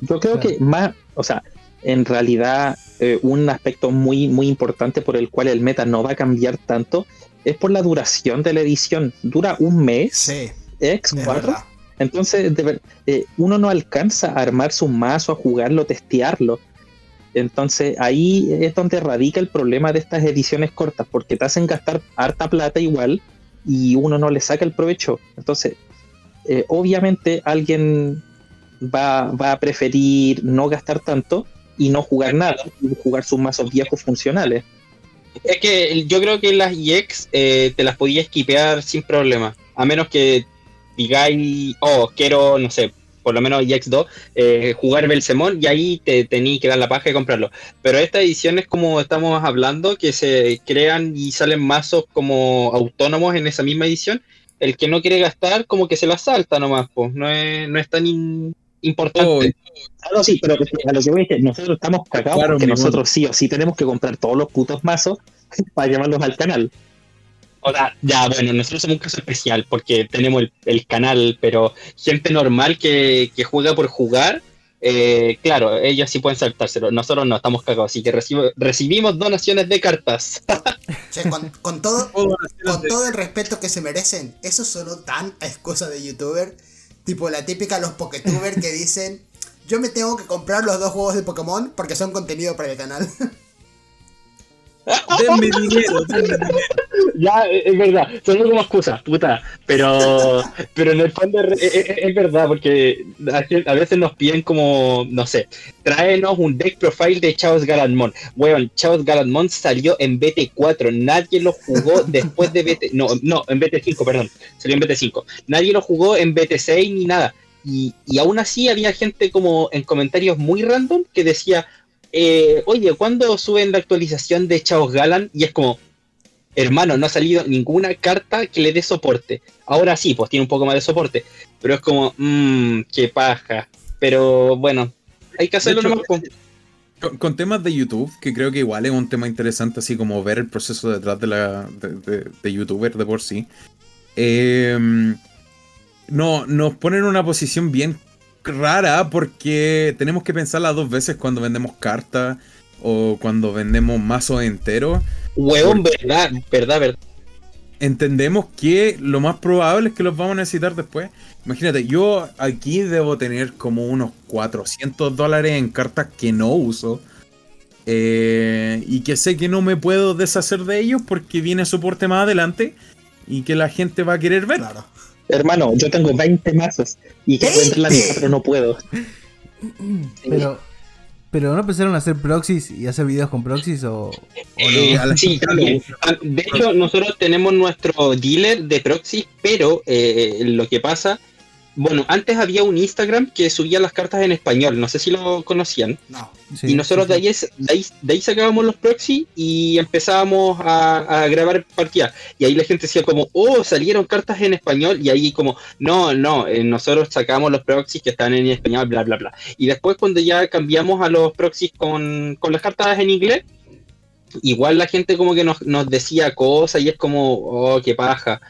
Speaker 3: Yo creo que más, o sea, en realidad eh, un aspecto muy, muy importante por el cual el meta no va a cambiar tanto es por la duración de la edición. Dura un mes,
Speaker 5: Sí,
Speaker 3: X,
Speaker 5: es
Speaker 3: cuatro. Entonces, de eh, uno no alcanza a armar su mazo, a jugarlo, testearlo. Entonces, ahí es donde radica el problema de estas ediciones cortas, porque te hacen gastar harta plata igual y uno no le saca el provecho. Entonces, eh, obviamente alguien va, va a preferir no gastar tanto y no jugar nada, y jugar sus mazos viejos funcionales.
Speaker 4: Es que yo creo que las EX eh, te las podías skipear sin problema. A menos que digáis, oh, quiero, no sé, por lo menos EX2, eh, jugar Belsemón y ahí te tení que dar la paja y comprarlo. Pero esta edición es como estamos hablando, que se crean y salen mazos como autónomos en esa misma edición. El que no quiere gastar, como que se la salta nomás, pues. No es, no es tan importante.
Speaker 3: Ah, no, sí, pero a lo que voy es que nosotros estamos cagados
Speaker 2: Claro,
Speaker 3: porque nosotros sí o sí tenemos que comprar todos los putos mazos para llevarlos al canal.
Speaker 4: O sea, ya, bueno, nosotros somos un caso especial porque tenemos el, el canal, pero gente normal que, que juega por jugar, eh, claro, ellos sí pueden saltárselo. Nosotros no estamos cagados, así que recibo- recibimos donaciones de cartas.
Speaker 5: Che, con, con todo,
Speaker 2: Todo
Speaker 5: con todo el respeto que se merecen, eso sonó tan a excusa de youtuber. Tipo la típica los Poketubers que dicen: Yo me tengo que comprar los dos juegos de Pokémon porque son contenido para el canal.
Speaker 2: Denme dinero, denme dinero.
Speaker 4: ya, eh, es verdad, son como excusas, puta. Pero, pero en el fondo es, verdad, porque a veces nos piden como, no sé, tráenos un deck profile de Chaos Galadmon. Weón, Chaos Galadmon salió en BT4, nadie lo jugó después de BT. No, no, en BT5, perdón, salió en BT5. Nadie lo jugó en BT6 ni nada. Y, y aún así había gente como en comentarios muy random que decía, eh, oye, ¿cuándo suben la actualización de Chaos Galan? Y es como, hermano, no ha salido ninguna carta que le dé soporte. Ahora sí, pues tiene un poco más de soporte, pero es como, mmm, qué paja. Pero bueno, hay que hacerlo
Speaker 2: hecho,
Speaker 4: nomás. pues.
Speaker 2: Con, con temas de YouTube, que creo que igual es un tema interesante, así como ver el proceso detrás de la de, de- de youtuber de por sí. Eh, no, nos ponen en una posición bien rara porque tenemos que pensarla dos veces cuando vendemos cartas o cuando vendemos mazos enteros.
Speaker 4: Huevón, verdad, verdad, verdad.
Speaker 2: entendemos que lo más probable es que los vamos a necesitar después. Imagínate, yo aquí debo tener como unos 400 dólares en cartas que no uso. eh, y que sé que no me puedo deshacer de ellos porque viene soporte más adelante y que la gente va a querer ver.
Speaker 5: Claro.
Speaker 3: Hermano, yo tengo 20 mazos y quiero entrar la mitad, pero no puedo.
Speaker 1: Pero, pero ¿no pensaron hacer proxies y hacer videos con proxies o, o no?
Speaker 4: Eh, sí, también. De hecho, nosotros tenemos nuestro dealer de proxy, pero eh, lo que pasa, bueno, antes había un Instagram que subía las cartas en español, no sé si lo conocían.
Speaker 5: No.
Speaker 1: Sí,
Speaker 4: y nosotros
Speaker 1: sí,
Speaker 4: de ahí, es- de, ahí, de ahí sacábamos los proxy y empezábamos a, a grabar partidas. Y ahí la gente decía como, oh, salieron cartas en español. Y ahí como, no, no, eh, nosotros sacamos los proxies que están en español, bla, bla, bla. Y después cuando ya cambiamos a los proxies con, con las cartas en inglés, igual la gente como que nos, nos decía cosas y es como, oh, qué paja.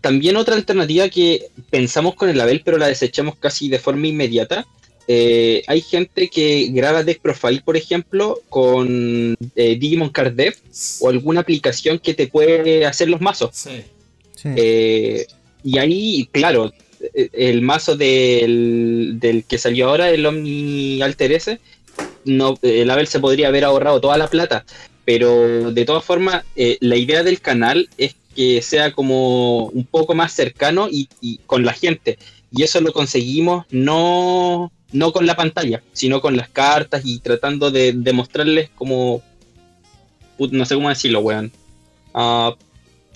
Speaker 4: También otra alternativa que pensamos con el Abel, pero la desechamos casi de forma inmediata. eh, hay gente que graba deck profile, por ejemplo, con eh, Digimon Card Dev o alguna aplicación que te puede hacer los mazos.
Speaker 5: Sí.
Speaker 1: sí.
Speaker 4: Eh, y ahí, claro, el mazo del, del que salió ahora, el Omni Alter S, no, el Abel se podría haber ahorrado toda la plata. Pero de todas formas, eh, la idea del canal es que sea como un poco más cercano y, y con la gente. Y eso lo conseguimos no, no con la pantalla, sino con las cartas y tratando de demostrarles como... No sé cómo decirlo, weón. Ah,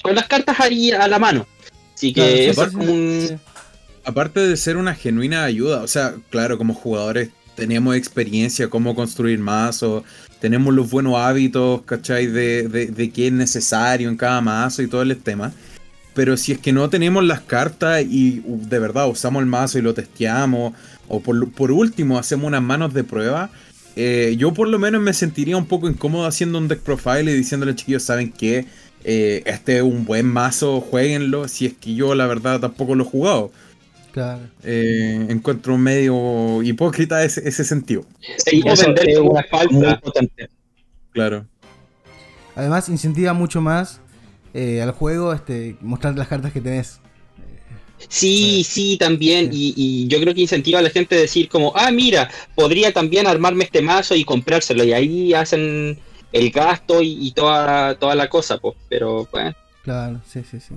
Speaker 4: con las cartas ahí a la mano. Así que
Speaker 1: Claro, sí,
Speaker 4: eso
Speaker 1: sí,
Speaker 4: es como un...
Speaker 2: Aparte de ser una genuina ayuda, o sea, claro, como jugadores tenemos experiencia, cómo construir mazo, tenemos los buenos hábitos, ¿cachai? De, de, de qué es necesario en cada mazo y todo el tema. Pero si es que no tenemos las cartas y de verdad usamos el mazo y lo testeamos, o por, por último hacemos unas manos de prueba, eh, yo por lo menos me sentiría un poco incómodo haciendo un deck profile y diciéndole chiquillos, ¿saben qué? Eh, este es un buen mazo, jueguenlo, si es que yo la verdad tampoco lo he jugado.
Speaker 1: Claro.
Speaker 2: Eh, encuentro medio hipócrita ese, ese sentido.
Speaker 4: Sí, es
Speaker 3: una potente.
Speaker 2: Claro.
Speaker 1: Además, incentiva mucho más eh, al juego este, mostrar las cartas que tenés.
Speaker 4: Sí, sí, también. Y, y yo creo que incentiva a la gente a decir como, ah, mira, podría también armarme este mazo y comprárselo. Y ahí hacen el gasto y, y toda, toda la cosa, pues. Pero, bueno,
Speaker 1: Claro, sí, sí, sí.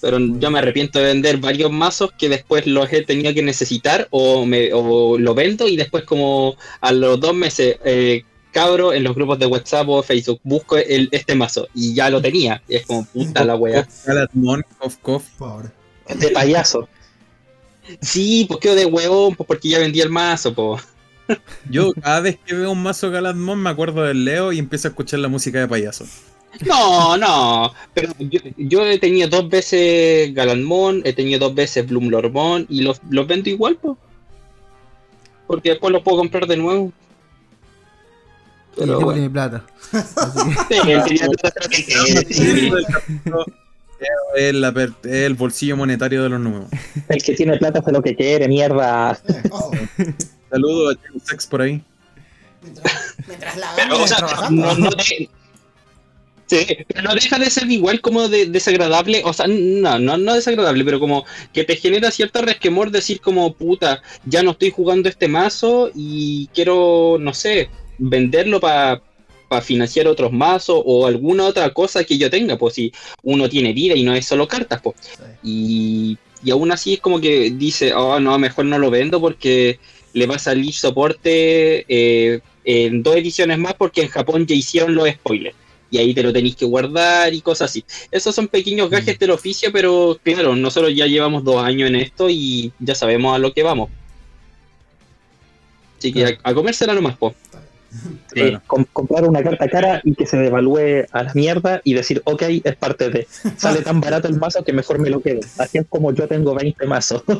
Speaker 4: Pero yo me arrepiento de vender varios mazos que después los he tenido que necesitar o, me, o lo vendo y después como a los dos meses, eh, cabro, en los grupos de WhatsApp o Facebook, busco el, este mazo y ya lo tenía. Y es como, puta la wea.
Speaker 2: Galatmon, cof, cof.
Speaker 5: Pobre.
Speaker 3: De payaso.
Speaker 4: Sí, pues quedo de huevón, pues porque ya vendí el mazo, pues.
Speaker 2: Yo cada vez que veo un mazo Galadmon me acuerdo del Leo y empiezo a escuchar la música de payaso.
Speaker 4: No, no. Pero yo, yo he tenido dos veces Galanmon, he tenido dos veces Bloomlormon y los, los vendo igual, pues. Porque después los puedo comprar de nuevo.
Speaker 1: Y el
Speaker 4: Pero bueno.
Speaker 1: tiene plata.
Speaker 4: El
Speaker 2: el bolsillo monetario de los números.
Speaker 3: El que tiene plata hace lo que quiere, mierda.
Speaker 2: Saludos a Chen Sex por ahí.
Speaker 5: mientras, mientras la
Speaker 4: Pero, o sea, no, no de- Sí, pero no deja de ser igual como de- desagradable, o sea, no, no, no desagradable, pero como que te genera cierto resquemor decir como, puta, ya no estoy jugando este mazo y quiero, no sé, venderlo para financiar otros mazos o alguna otra cosa que yo tenga, pues si uno tiene vida y no es solo cartas, pues.
Speaker 5: Sí.
Speaker 4: Y, y aún así es como que dice, oh no, mejor no lo vendo porque le va a salir soporte eh, en dos ediciones más porque en Japón ya hicieron los spoilers. Y ahí te lo tenéis que guardar y cosas así. Esos son pequeños gajes del oficio, pero claro, nosotros ya llevamos dos años en esto y ya sabemos a lo que vamos. Así que a, a comérsela nomás, po.
Speaker 3: Sí, com- comprar una carta cara y que se devalúe a la mierda y decir, ok, es parte de. Sale tan barato el mazo que mejor me lo quedo. Así es como yo tengo 20 mazos.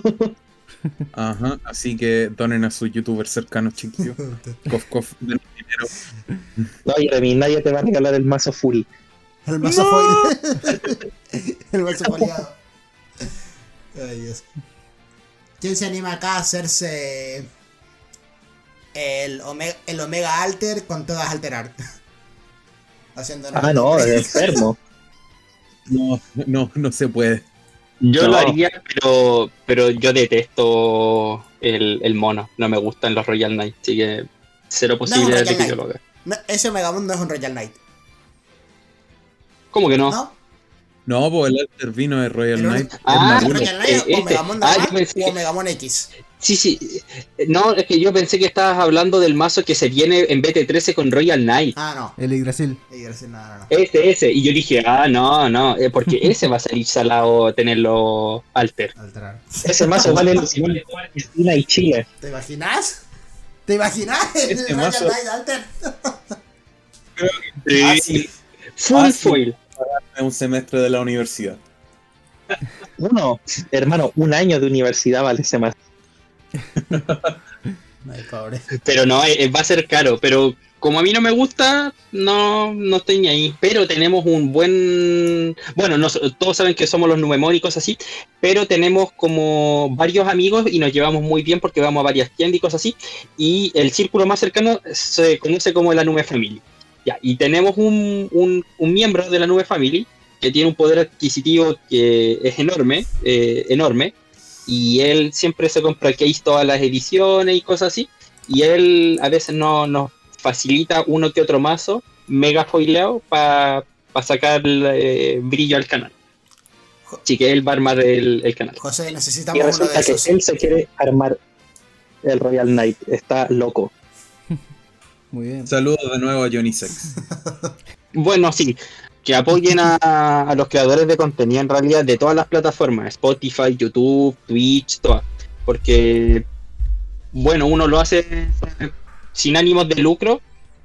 Speaker 2: Ajá, así que donen a sus youtubers cercanos, chiquillos. Cof, cof, den dinero.
Speaker 3: no, Jeremy, nadie te va a regalar el mazo full.
Speaker 5: El mazo foil. el mazo foliado. Ay, Dios. ¿Quién se anima acá a hacerse el Omega, el Omega Alter con todas alterar? Haciendo
Speaker 3: Ah, no, es enfermo.
Speaker 2: No, no, no se puede.
Speaker 4: Yo
Speaker 3: No.
Speaker 4: lo haría, pero, pero yo detesto el, el mono. No me gustan los Royal Knight, así que cero posibilidades de
Speaker 5: Royal
Speaker 4: que yo lo haga.
Speaker 5: No, ese Omega Moon no es un Royal Knight,
Speaker 4: ¿Cómo que no?
Speaker 5: ¿no?
Speaker 2: No, pues el Alter vino de Royal
Speaker 5: Pero-
Speaker 2: Knight.
Speaker 4: Ah,
Speaker 2: es
Speaker 5: ¿Es
Speaker 2: Naruto.
Speaker 5: Royal Knight
Speaker 4: eh,
Speaker 5: o
Speaker 4: este.
Speaker 5: Omega Moon
Speaker 4: Ah,
Speaker 5: o Moon X?
Speaker 4: Sí, sí. No, es que yo pensé que estabas hablando del mazo que se viene en BT13 con Royal Knight.
Speaker 5: Ah, no.
Speaker 1: El Yggdrasil.
Speaker 5: Y yo decía, no, no, no.
Speaker 4: Ese, ese. Y yo dije, ah, no, no, eh, porque ese va a salir salado tenerlo alter.
Speaker 5: Alterar.
Speaker 3: Ese mazo vale lo que vale Argentina y Chile.
Speaker 5: ¿Te imaginas? ¿Te imaginas el
Speaker 2: Este
Speaker 5: Royal Knight Alter?
Speaker 2: Ah,
Speaker 4: Sí. Full
Speaker 2: Ah, sí.
Speaker 4: foil.
Speaker 2: Es un semestre de la universidad.
Speaker 3: Uno, hermano, un año de universidad vale ese mazo.
Speaker 5: Ay, pobre.
Speaker 4: Pero no, eh, va a ser caro. Pero como a mí no me gusta, no, no estoy ni ahí. Pero tenemos un buen. Bueno, no, todos saben que somos los cosas así. Pero tenemos como varios amigos y nos llevamos muy bien porque vamos a varias tiendas y cosas así. Y el círculo más cercano se conoce como la Nube Family. Ya, y tenemos un, un, un miembro de la Nube Family que tiene un poder adquisitivo que es enorme, eh, enorme. Y él siempre se compra case todas las ediciones y cosas así. Y él a veces no nos facilita uno que otro mazo mega foileado para sacar eh, brillo al canal. Así que él va a armar el, el canal.
Speaker 5: José,
Speaker 3: Y
Speaker 5: necesitamos uno de
Speaker 3: resulta que
Speaker 5: esos.
Speaker 3: él se quiere armar el Royal Knight. Está loco.
Speaker 1: Muy bien.
Speaker 2: Saludos de nuevo a Johnny Sex.
Speaker 4: Bueno, sí, que apoyen a, a los creadores de contenido en realidad de todas las plataformas, Spotify, YouTube, Twitch, todas. Porque, bueno, uno lo hace sin ánimos de lucro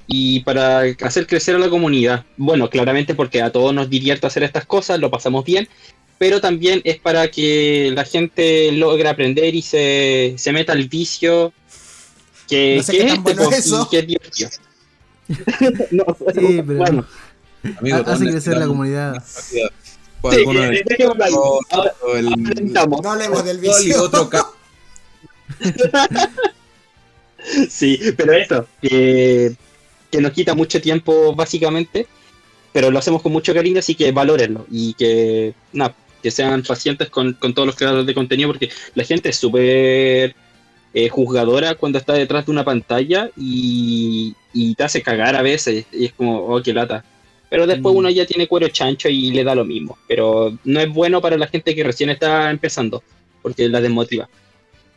Speaker 4: y para hacer crecer a la comunidad. Bueno, claramente porque a todos nos divierte hacer estas cosas, lo pasamos bien, pero también es para que la gente logre aprender y se, se meta al vicio que,
Speaker 5: No sé
Speaker 4: que
Speaker 5: qué
Speaker 4: es
Speaker 5: tan
Speaker 4: este,
Speaker 5: bueno es eso.
Speaker 4: y que es divertido. no,
Speaker 1: Sí, pero
Speaker 4: bueno.
Speaker 2: Amigo,
Speaker 1: ha-
Speaker 2: todos
Speaker 1: hace crecer la comunidad.
Speaker 4: Sí.
Speaker 5: No hablemos del vicio.
Speaker 4: Sí, pero eso, que, que nos quita mucho tiempo básicamente, pero lo hacemos con mucho cariño, así que valórenlo y que, nada, que sean pacientes con, con todos los creadores de contenido, porque la gente es súper eh, juzgadora cuando está detrás de una pantalla y, y te hace cagar a veces, y es como, oh, qué lata. Pero después
Speaker 1: Mm.
Speaker 4: uno ya tiene cuero chancho y le da lo mismo, pero no es bueno para la gente que recién está empezando, porque la desmotiva.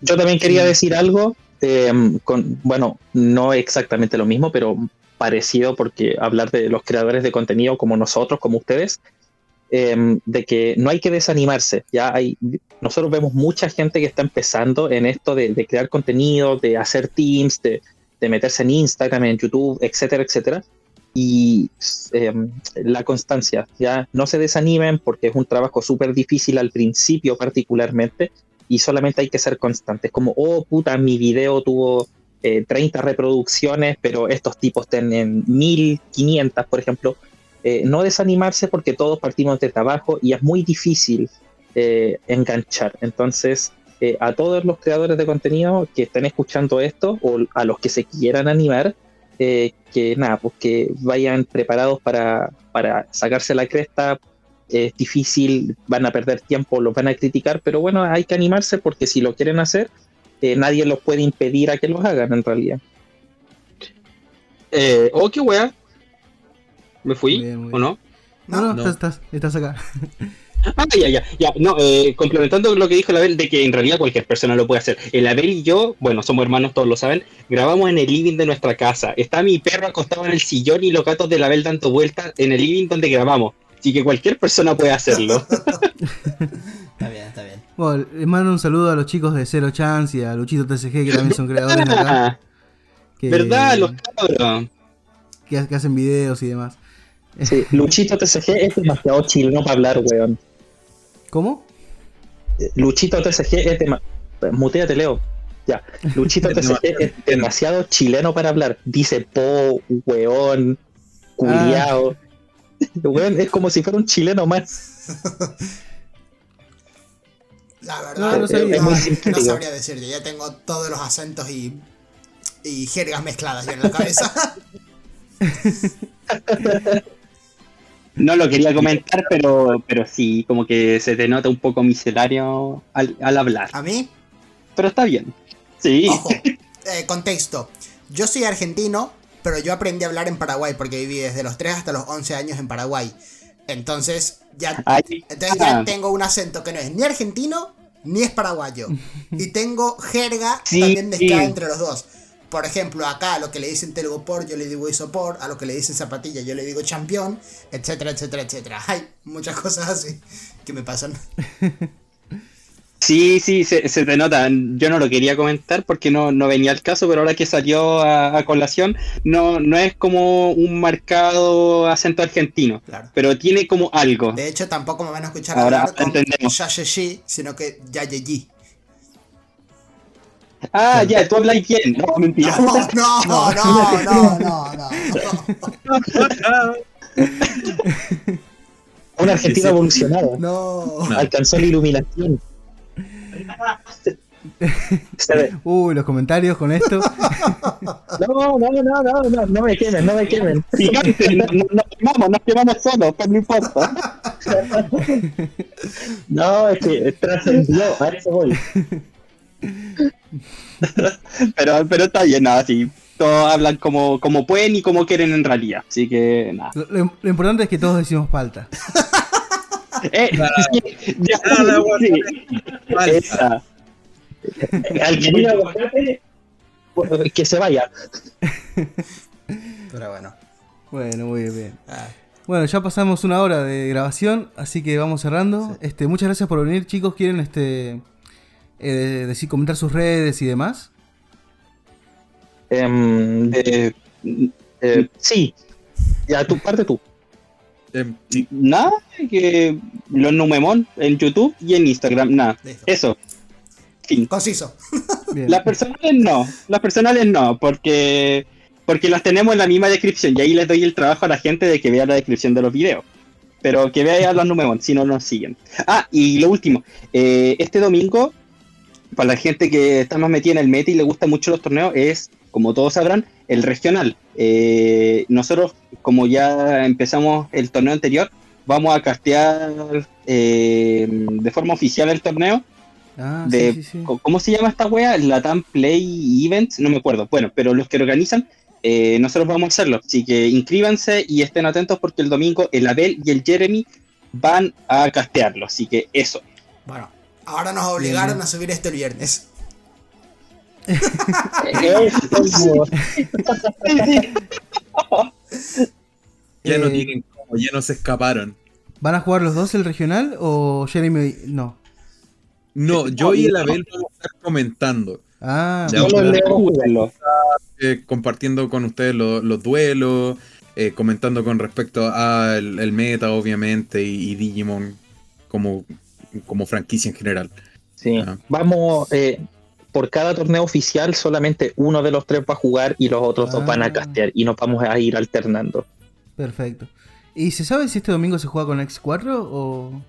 Speaker 3: Yo también quería
Speaker 1: Mm.
Speaker 3: decir algo, eh, con, bueno, no exactamente lo mismo, pero parecido porque hablar de los creadores de contenido como nosotros, como ustedes, em, de que no hay que desanimarse. Ya hay, nosotros vemos mucha gente que está empezando en esto de, de crear contenido, de hacer teams, de, de meterse en Instagram, en YouTube, etcétera, etcétera. Y em, la constancia, ya no se desanimen porque es un trabajo súper difícil al principio particularmente y solamente hay que ser constantes, como, oh puta, mi video tuvo 30 eh, reproducciones, pero estos tipos tienen 1500, por ejemplo. Eh, no desanimarse porque todos partimos de trabajo y es muy difícil eh, enganchar. Entonces, a todos los creadores de contenido que estén escuchando esto o a los que se quieran animar, que nada, pues que vayan preparados para, para sacarse la cresta. Es difícil, van a perder tiempo, los van a criticar, pero bueno, hay que animarse porque si lo quieren hacer, nadie los puede impedir a que los hagan en realidad.
Speaker 4: Eh, oh, qué wea. ¿Me fui o no?
Speaker 1: No, no, Estás, estás, acá.
Speaker 4: Ah, ya, ya, ya. No, eh, complementando lo que dijo la Abel, de que en realidad cualquier persona lo puede hacer. El Abel y yo, bueno, somos hermanos, todos lo saben, grabamos en el living de nuestra casa. Está mi perro acostado en el sillón y los gatos de la Abel dando vueltas en el living donde grabamos. Así que cualquier persona puede hacerlo.
Speaker 5: está bien, está bien.
Speaker 1: Bueno, les mando un saludo a los chicos de Zero Chance y a Luchito TCG que también son creadores de acá.
Speaker 4: ¿Verdad? Los cabros.
Speaker 1: Que, hacen videos y demás.
Speaker 3: Sí, Luchito TCG es demasiado chileno para hablar, weón.
Speaker 1: ¿Cómo?
Speaker 3: Luchito TCG es demasiado. Muteate, Leo. Ya. Luchito TCG es demasiado chileno para hablar. Dice po, weón, culiao. Weón, es como si fuera un chileno más.
Speaker 5: La verdad, no, sabría decir. ya tengo todos los acentos y, y jergas mezcladas ya en la cabeza.
Speaker 4: No lo quería comentar, pero, pero sí, como que se te nota un poco miserario al, hablar.
Speaker 5: ¿A mí?
Speaker 4: Pero está bien. Sí.
Speaker 5: Ojo, eh, contexto. Yo soy argentino, pero yo aprendí a hablar en Paraguay porque viví desde los 3 hasta los 11 años en Paraguay. Entonces ya, entonces ya tengo un acento que no es ni argentino ni es paraguayo. Y tengo jerga también mezclada entre los dos. Por ejemplo, acá a lo que le dicen telgopor yo le digo isopor, a lo que le dicen zapatilla yo le digo champión, etcétera, etcétera, etcétera. Hay muchas cosas así que me pasan.
Speaker 4: Sí, sí, se, te nota. Yo no lo quería comentar porque no, no venía al caso, pero ahora que salió a, colación, no, no es como un marcado acento argentino, pero tiene como algo.
Speaker 5: De hecho, tampoco me van a escuchar ahora hablar con entendemos. sino que Yayeyi.
Speaker 4: Ah, ya, tú hablas bien. No, mentira.
Speaker 5: No, no, no, no, no, no.
Speaker 3: Un argentino evolucionado.
Speaker 5: No.
Speaker 3: Alcanzó la iluminación.
Speaker 1: Uy, los comentarios con esto.
Speaker 3: No, no, no, no, no, no me quemen, no me quemen.
Speaker 4: nos, quemamos, nos quemamos solos, pero no importa.
Speaker 3: No, es que trascendió, a eso voy.
Speaker 4: Pero, pero está bien, nada, sí. Todos hablan como, como pueden y como quieren en realidad. Así que nada.
Speaker 1: Lo, importante es que todos decimos falta.
Speaker 4: Eh,
Speaker 3: Al que pues, que se vaya.
Speaker 5: Pero bueno.
Speaker 1: Bueno, muy bien. Ah. Bueno, ya pasamos una hora de grabación, así que vamos cerrando. Este, muchas gracias por venir, chicos. ¿Quieren este eh, decir comentar sus redes y demás?
Speaker 3: Em, eh, eh, sí. Ya, tu parte tú.
Speaker 4: Em, nada, que los Numemon en YouTube y en Instagram, nada. Eso.
Speaker 5: Fin. Conciso.
Speaker 4: Las personales no, las personales no, porque porque las tenemos en la misma descripción y ahí les doy el trabajo a la gente de que vea la descripción de los videos. Pero que vea los Numemon, si no nos siguen. Ah, y lo último, eh, este domingo, para la gente que está más metida en el meta y le gustan mucho los torneos, es, como todos sabrán, el regional. Eh, nosotros, como ya empezamos el torneo anterior, vamos a castear eh, de forma oficial el torneo. Ah, de, ¿Cómo se llama esta wea? Latam Play Events, no me acuerdo. Bueno, pero los que organizan, eh, nosotros vamos a hacerlo. Así que inscríbanse y estén atentos porque el domingo el Abel y el Jeremy van a castearlo. Así que eso.
Speaker 5: Bueno, ahora nos obligaron a subir este viernes
Speaker 2: ya no tienen como, ya no se escaparon.
Speaker 1: ¿Van a jugar los dos el regional o Jeremy no?
Speaker 2: No, yo y el Abel vamos a estar comentando.
Speaker 1: Ah,
Speaker 2: Ya,
Speaker 3: lo leo jugarlo.
Speaker 2: eh, compartiendo con ustedes lo- los duelos, eh, comentando con respecto al el meta, obviamente, y, y Digimon como, como franquicia en general.
Speaker 3: Sí.
Speaker 2: Ah.
Speaker 3: Vamos, eh, por cada torneo oficial, solamente uno de los tres va a jugar y los otros dos van
Speaker 1: Ah.
Speaker 3: a castear y nos vamos a ir alternando.
Speaker 1: perfecto. ¿Y se sabe si este domingo se juega con X4 o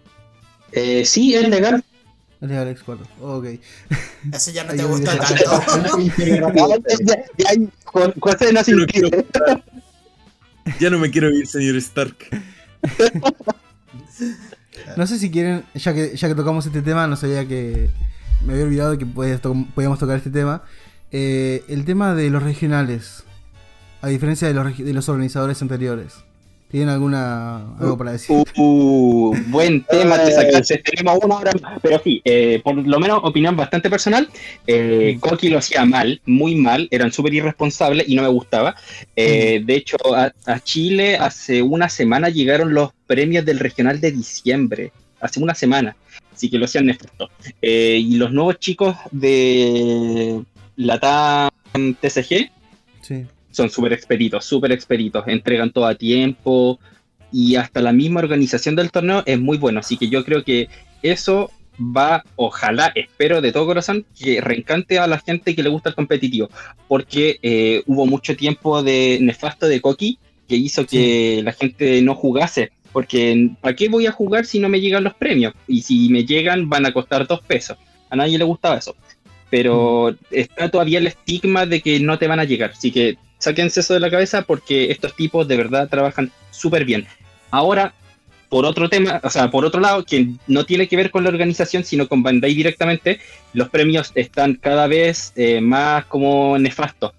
Speaker 3: Eh, sí, es legal.
Speaker 1: es legal X4? Ok.
Speaker 5: Eso ya no te
Speaker 1: dije-
Speaker 5: tanto.
Speaker 2: Ya no me quiero ir, señor Stark.
Speaker 1: No sé si quieren, ya que, ya que tocamos este tema, no sabía que. Me había olvidado que podíamos tocar este tema. Eh, el tema de los regionales, a diferencia de los, de los organizadores anteriores, ¿tienen alguna algo para decir?
Speaker 4: Uh, buen tema te sacaste. Tenemos una hora más. Pero sí, eh, por lo menos opinión bastante personal. Eh, Koki lo hacía mal, muy mal. Eran súper irresponsables y no me gustaba. Eh, de hecho, a, a Chile hace una semana llegaron los premios del regional de diciembre. Hace una semana. Así que lo hacían nefasto. Eh, y los nuevos chicos de la TAM TCG
Speaker 1: Sí.
Speaker 4: Son súper expeditos, súper expeditos, entregan todo a tiempo y hasta la misma organización del torneo es muy bueno, así que yo creo que eso va, ojalá, espero de todo corazón, que reencante a la gente que le gusta el competitivo, porque eh, hubo mucho tiempo de nefasto de Koki que hizo que la gente no jugase, porque ¿para qué voy a jugar si no me llegan los premios? Y si me llegan van a costar dos pesos, a nadie le gustaba eso. Pero está todavía el estigma de que no te van a llegar. Así que sáquense eso de la cabeza porque estos tipos de verdad trabajan súper bien. Ahora, por otro tema, o sea, por otro lado, que no tiene que ver con la organización, sino con Bandai directamente, los premios están cada vez eh, más como nefastos,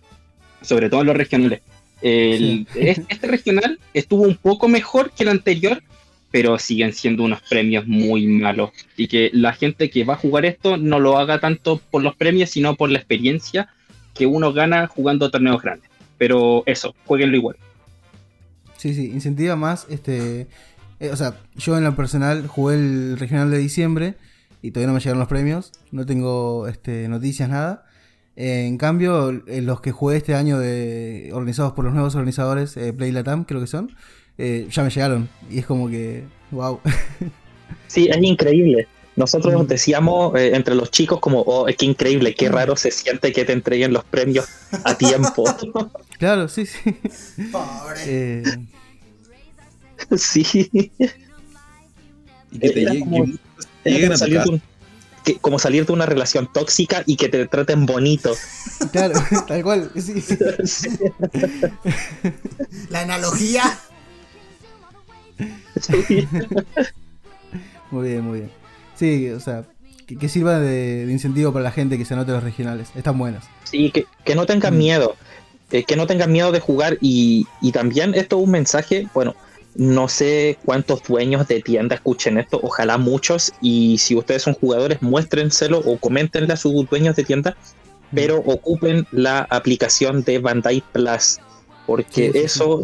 Speaker 4: sobre todo en los regionales. El- Este regional estuvo un poco mejor que el anterior, pero siguen siendo unos premios muy malos. Y que la gente que va a jugar esto no lo haga tanto por los premios, sino por la experiencia que uno gana jugando torneos grandes. Pero eso, jueguenlo igual.
Speaker 1: Sí, sí, incentiva más este. eh, o sea, yo en lo personal jugué el regional de diciembre y todavía no me llegaron los premios. No tengo este, noticias, nada. Eh, en cambio, eh, los que jugué este año de organizados por los nuevos organizadores, eh, Play Latam, creo que son, eh, ya me llegaron. Y es como que, wow.
Speaker 3: Sí, es increíble. Nosotros
Speaker 1: Mm.
Speaker 3: decíamos eh, entre los chicos como, oh, es que increíble, qué raro se siente que te entreguen los premios a tiempo.
Speaker 1: claro, sí, sí.
Speaker 5: Pobre.
Speaker 1: Eh,
Speaker 3: sí.
Speaker 2: Y que te
Speaker 3: como-
Speaker 2: que lleguen a
Speaker 3: salir, de un- que- como salir de una relación tóxica y que te traten bonito.
Speaker 1: claro, tal cual. Sí.
Speaker 3: Sí.
Speaker 5: La analogía.
Speaker 3: Sí.
Speaker 1: Muy bien, muy bien. Sí, o sea, que, que sirva de, de incentivo para la gente que se anote los regionales. Están buenos.
Speaker 3: Sí, que, que no tengan
Speaker 1: Mm.
Speaker 3: miedo, eh, que no tengan miedo de jugar y, y también esto es un mensaje, bueno, no sé cuántos dueños de tienda escuchen esto, ojalá muchos y si ustedes son jugadores muéstrenselo o coméntenle a sus dueños de tienda, pero ocupen la aplicación de Bandai Plus porque
Speaker 1: Sí, sí,
Speaker 3: eso,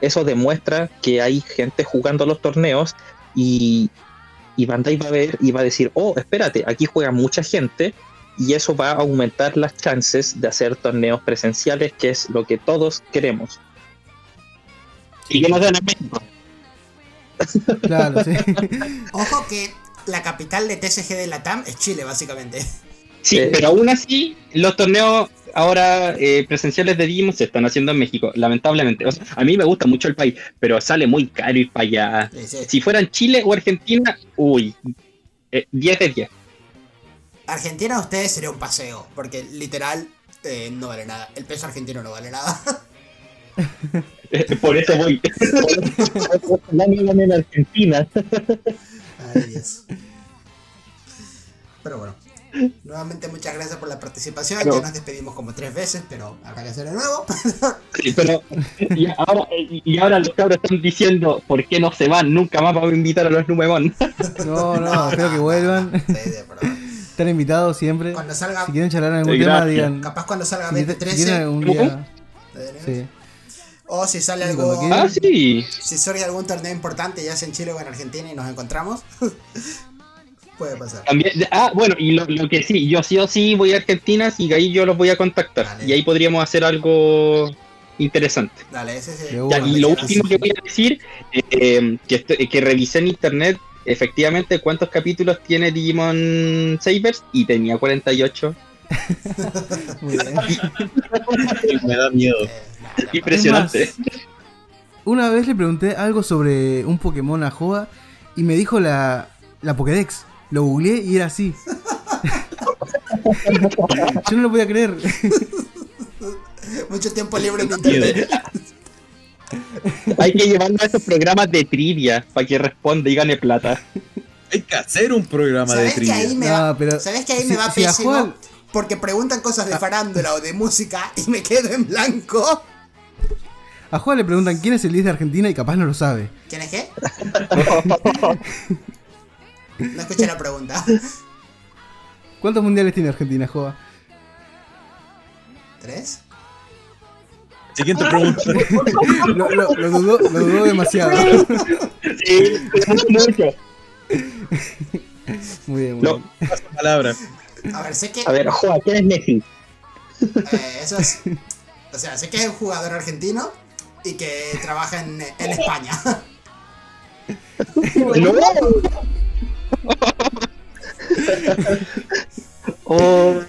Speaker 3: eso demuestra que hay gente jugando los torneos y, y Bandai va a ver y va a decir, oh, espérate, aquí juega mucha gente y eso va a aumentar las chances de hacer torneos presenciales, que es lo que todos queremos.
Speaker 4: Y que nos den en México.
Speaker 1: Claro, sí.
Speaker 5: Ojo que la capital de TSG de la TAM es Chile, básicamente.
Speaker 4: Sí,
Speaker 3: Eh,
Speaker 4: pero aún así, los torneos ahora eh, presenciales de Digimon se están haciendo en México, lamentablemente. O sea, a mí me gusta mucho el país, pero sale muy caro ir para allá.
Speaker 5: Sí, sí.
Speaker 4: Si fueran Chile o Argentina, uy, eh, 10 de 10.
Speaker 5: Argentina a ustedes sería un paseo, porque literal eh, no vale nada. El peso argentino no vale nada.
Speaker 4: Eh, Por eso voy.
Speaker 3: En Argentina.
Speaker 5: Ay, Dios. Pero bueno. Nuevamente muchas gracias por la participación.
Speaker 4: Pero-
Speaker 5: Ya nos despedimos como tres veces, pero habrá que hacer de nuevo.
Speaker 4: Sí, pero y ahora, y ahora los cabros están diciendo por qué no se van, nunca más vamos a invitar a los Numemon.
Speaker 1: No, no, espero que vuelvan.
Speaker 5: Sí, sí, pero
Speaker 1: Están invitados siempre.
Speaker 5: Cuando salga,
Speaker 1: Si quieren charlar en algún
Speaker 4: Sí,
Speaker 1: tema,
Speaker 4: gracias.
Speaker 1: digan.
Speaker 5: capaz cuando salga
Speaker 1: Si, te- si
Speaker 5: 2013.
Speaker 1: tienen algún
Speaker 4: ¿Cómo,
Speaker 1: día. Sí.
Speaker 5: O si sale
Speaker 1: Sí,
Speaker 5: algo.
Speaker 4: Ah, sí.
Speaker 5: Si surge algún torneo importante, ya sea en Chile o en Argentina y nos encontramos. Puede pasar.
Speaker 4: También, ah, bueno, y lo, lo que sí, yo sí o sí voy a Argentina y ahí yo los voy a contactar. Y ahí podríamos hacer algo interesante.
Speaker 5: Dale, ese es
Speaker 1: De
Speaker 5: el.
Speaker 1: una.
Speaker 4: Ya, y lo último que voy a decir, eh, que, estoy- que revisé en internet efectivamente cuántos capítulos tiene Digimon Sabers y tenía 48.
Speaker 1: Muy bien.
Speaker 2: Me da miedo.
Speaker 5: Eh,
Speaker 4: Impresionante.
Speaker 1: Una vez le pregunté algo sobre un Pokémon a Joa y me dijo la, la Pokédex. Lo googleé y era así. Yo no lo podía creer.
Speaker 5: Mucho tiempo libre en internet.
Speaker 4: Hay que llevarlo a esos programas de trivia para que responda y gane plata.
Speaker 2: Hay que hacer un programa de
Speaker 5: ¿Sabes que ahí
Speaker 2: trivia.
Speaker 5: me
Speaker 1: No,
Speaker 5: va,
Speaker 1: pero
Speaker 5: ¿sabes que ahí
Speaker 1: si-
Speaker 5: me va
Speaker 1: si a
Speaker 5: pésimo?
Speaker 1: Juan-
Speaker 5: Porque preguntan cosas de farándula o de música y me quedo en blanco.
Speaker 1: A Joa le preguntan quién es el 10 de Argentina y capaz no lo sabe.
Speaker 5: ¿Quién es qué? No escuché la pregunta.
Speaker 1: ¿Cuántos mundiales tiene Argentina, Joa?
Speaker 5: ¿Tres?
Speaker 2: Siguiente pregunta.
Speaker 1: Lo, lo- lo dudó, lo dudó demasiado.
Speaker 4: Sí, mucho.
Speaker 1: Muy bien, muy
Speaker 4: No.
Speaker 1: bien.
Speaker 2: Palabra.
Speaker 5: A ver, sé que.
Speaker 4: A ver, Joa, ¿quién es Messi?
Speaker 5: eh, eso es. O sea, sé que es un jugador argentino y que trabaja en, en España.
Speaker 4: No. Oh,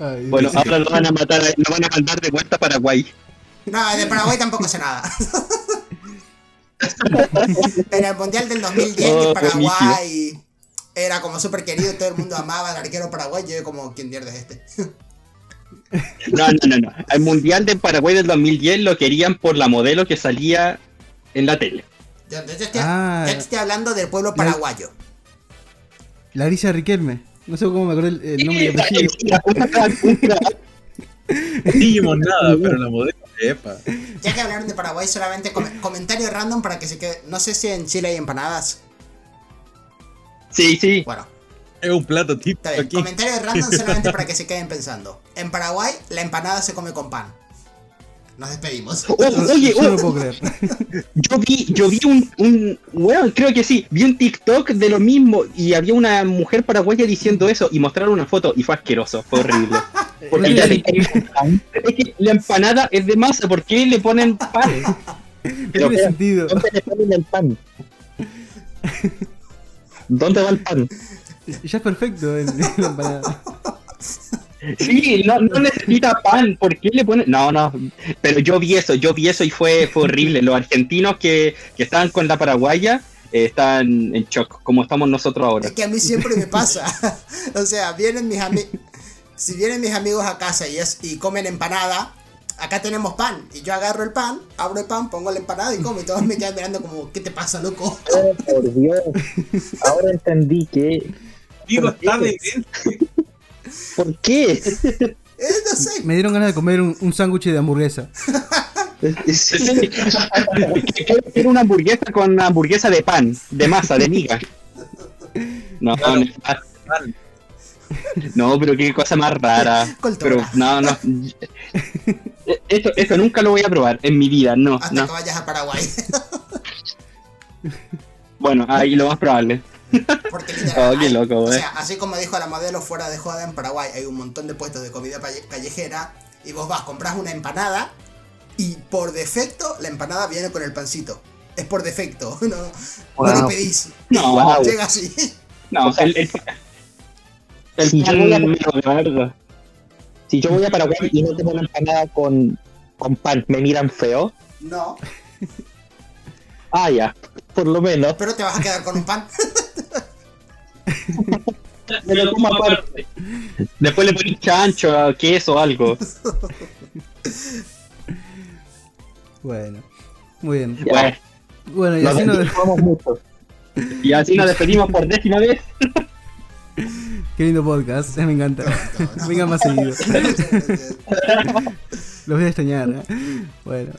Speaker 1: Ay,
Speaker 4: bueno, ahora lo van a matar, lo van a mandar de vuelta a Paraguay.
Speaker 5: No, de Paraguay tampoco sé nada. En el Mundial del 2010
Speaker 4: Oh,
Speaker 5: que Paraguay era como súper querido, todo el mundo amaba al arquero Paraguay, yo como, ¿quién mierda es este?
Speaker 4: No, no, no, no. Al Mundial de Paraguay del 2010 lo querían por la modelo que salía en la tele.
Speaker 5: Yo, yo te estoy,
Speaker 1: Ah.
Speaker 5: yo te estoy hablando del pueblo paraguayo.
Speaker 1: Larisa Riquelme. No sé cómo me acordé el, el nombre apellido.
Speaker 2: Digimon nada, pero la modelo, epa.
Speaker 5: Ya que hablaron de Paraguay, solamente com- comentario random para que se quede. No sé si en Chile hay empanadas.
Speaker 4: Sí, sí.
Speaker 5: Bueno,
Speaker 2: Es un plato típico.
Speaker 5: Comentario random solamente para que se queden pensando. En Paraguay, la empanada se come con pan. Nos despedimos.
Speaker 4: Oh, oye,
Speaker 1: Yo no
Speaker 4: oh,
Speaker 1: lo puedo creer.
Speaker 4: yo vi, yo vi un, un, bueno, creo que sí, vi un TikTok de lo mismo y había una mujer paraguaya diciendo eso y mostraron una foto y fue asqueroso, fue horrible. Porque le- es que la empanada es de masa, ¿por qué le ponen pan?
Speaker 1: No tiene sentido.
Speaker 4: ¿Dónde le ponen el pan? ¿Dónde va el pan?
Speaker 1: Ya es perfecto el, la empanada.
Speaker 4: Sí, no, no necesita pan, ¿por qué le ponen? No, no, pero yo vi eso, yo vi eso y fue, fue horrible. Los argentinos que, que estaban con la paraguaya eh, están en shock, como estamos nosotros ahora.
Speaker 5: Es que a mí siempre me pasa. o sea, vienen mis amigos. Si vienen mis amigos a casa y, es, y comen empanada, acá tenemos pan. Y yo agarro el pan, abro el pan, pongo la empanada y como. Y todos me quedan mirando como, ¿qué te pasa, loco?
Speaker 4: Oh, por Dios, ahora entendí que...
Speaker 2: Digo, está de
Speaker 4: ¿Por qué?
Speaker 5: Eh, no sé.
Speaker 1: Me dieron ganas de comer un, un sándwich de hamburguesa.
Speaker 4: Quiero una hamburguesa con una hamburguesa de pan, de masa, de miga. No,
Speaker 2: Claro.
Speaker 4: nefasto. no, pero qué cosa más rara. Pero no, no. Esto, esto nunca lo voy a probar en mi vida, no,
Speaker 5: Hasta
Speaker 4: no.
Speaker 5: que vayas a Paraguay.
Speaker 4: Bueno, ahí lo más probable.
Speaker 5: Porque literal,
Speaker 4: Oh, qué
Speaker 5: hay-
Speaker 4: loco,
Speaker 5: o
Speaker 4: eh.
Speaker 5: sea, así como dijo la modelo fuera de joda en Paraguay, hay un montón de puestos de comida callejera y vos vas, compras una empanada y por defecto la empanada viene con el pancito. Es por defecto, no, no lo
Speaker 4: Wow.
Speaker 5: pedís.
Speaker 4: No, wow.
Speaker 5: Llega así.
Speaker 4: No, el, el, el
Speaker 6: Si yo voy a-
Speaker 4: verdad.
Speaker 6: Si yo voy a Paraguay y no tengo una empanada con, con pan, ¿me miran feo?
Speaker 5: No,
Speaker 6: Ah, ya. Por lo menos.
Speaker 5: pero te vas a quedar con un pan.
Speaker 4: Me lo como aparte. Después le pones chancho, queso, algo.
Speaker 1: Bueno, muy bien.
Speaker 4: Bueno,
Speaker 1: Bueno, y así nos,
Speaker 6: mucho.
Speaker 4: y así nos despedimos por décima vez.
Speaker 1: Qué lindo podcast, eh, me encanta. Vengan más seguido. Los voy a extrañar. ¿eh? Bueno,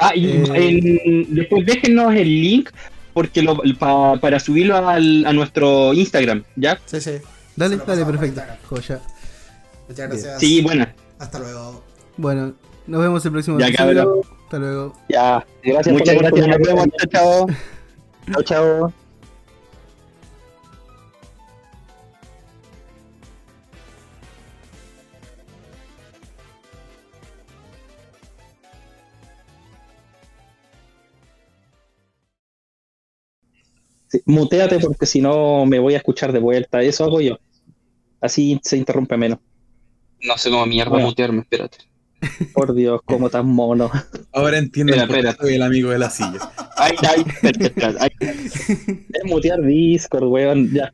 Speaker 4: Ah, y
Speaker 1: Eh.
Speaker 4: en- después déjenos el link porque lo, pa- para subirlo al- a nuestro Instagram, ¿ya?
Speaker 5: Sí, sí.
Speaker 1: dale, dale, perfecto. Joya.
Speaker 5: Muchas gracias.
Speaker 4: Sí, bueno.
Speaker 5: Hasta luego.
Speaker 1: Bueno, Nos vemos el próximo
Speaker 4: Ya,
Speaker 1: episodio.
Speaker 4: cabrón.
Speaker 1: Hasta luego.
Speaker 6: Ya, gracias
Speaker 3: Muchas
Speaker 6: por
Speaker 3: gracias.
Speaker 6: Nos vemos. Chao, chao. Chao, chao.
Speaker 3: Muteate porque si no me voy a escuchar de vuelta. Eso hago yo. Así se interrumpe menos.
Speaker 4: No sé cómo mierda
Speaker 3: Bueno.
Speaker 4: mutearme, espérate.
Speaker 3: Por Dios, como tan mono.
Speaker 2: Ahora entiendo
Speaker 4: Espera, espera.
Speaker 2: soy el amigo de la silla.
Speaker 4: Ay, ay, espérate, ay.
Speaker 3: Es mutear Discord, weón. Ya.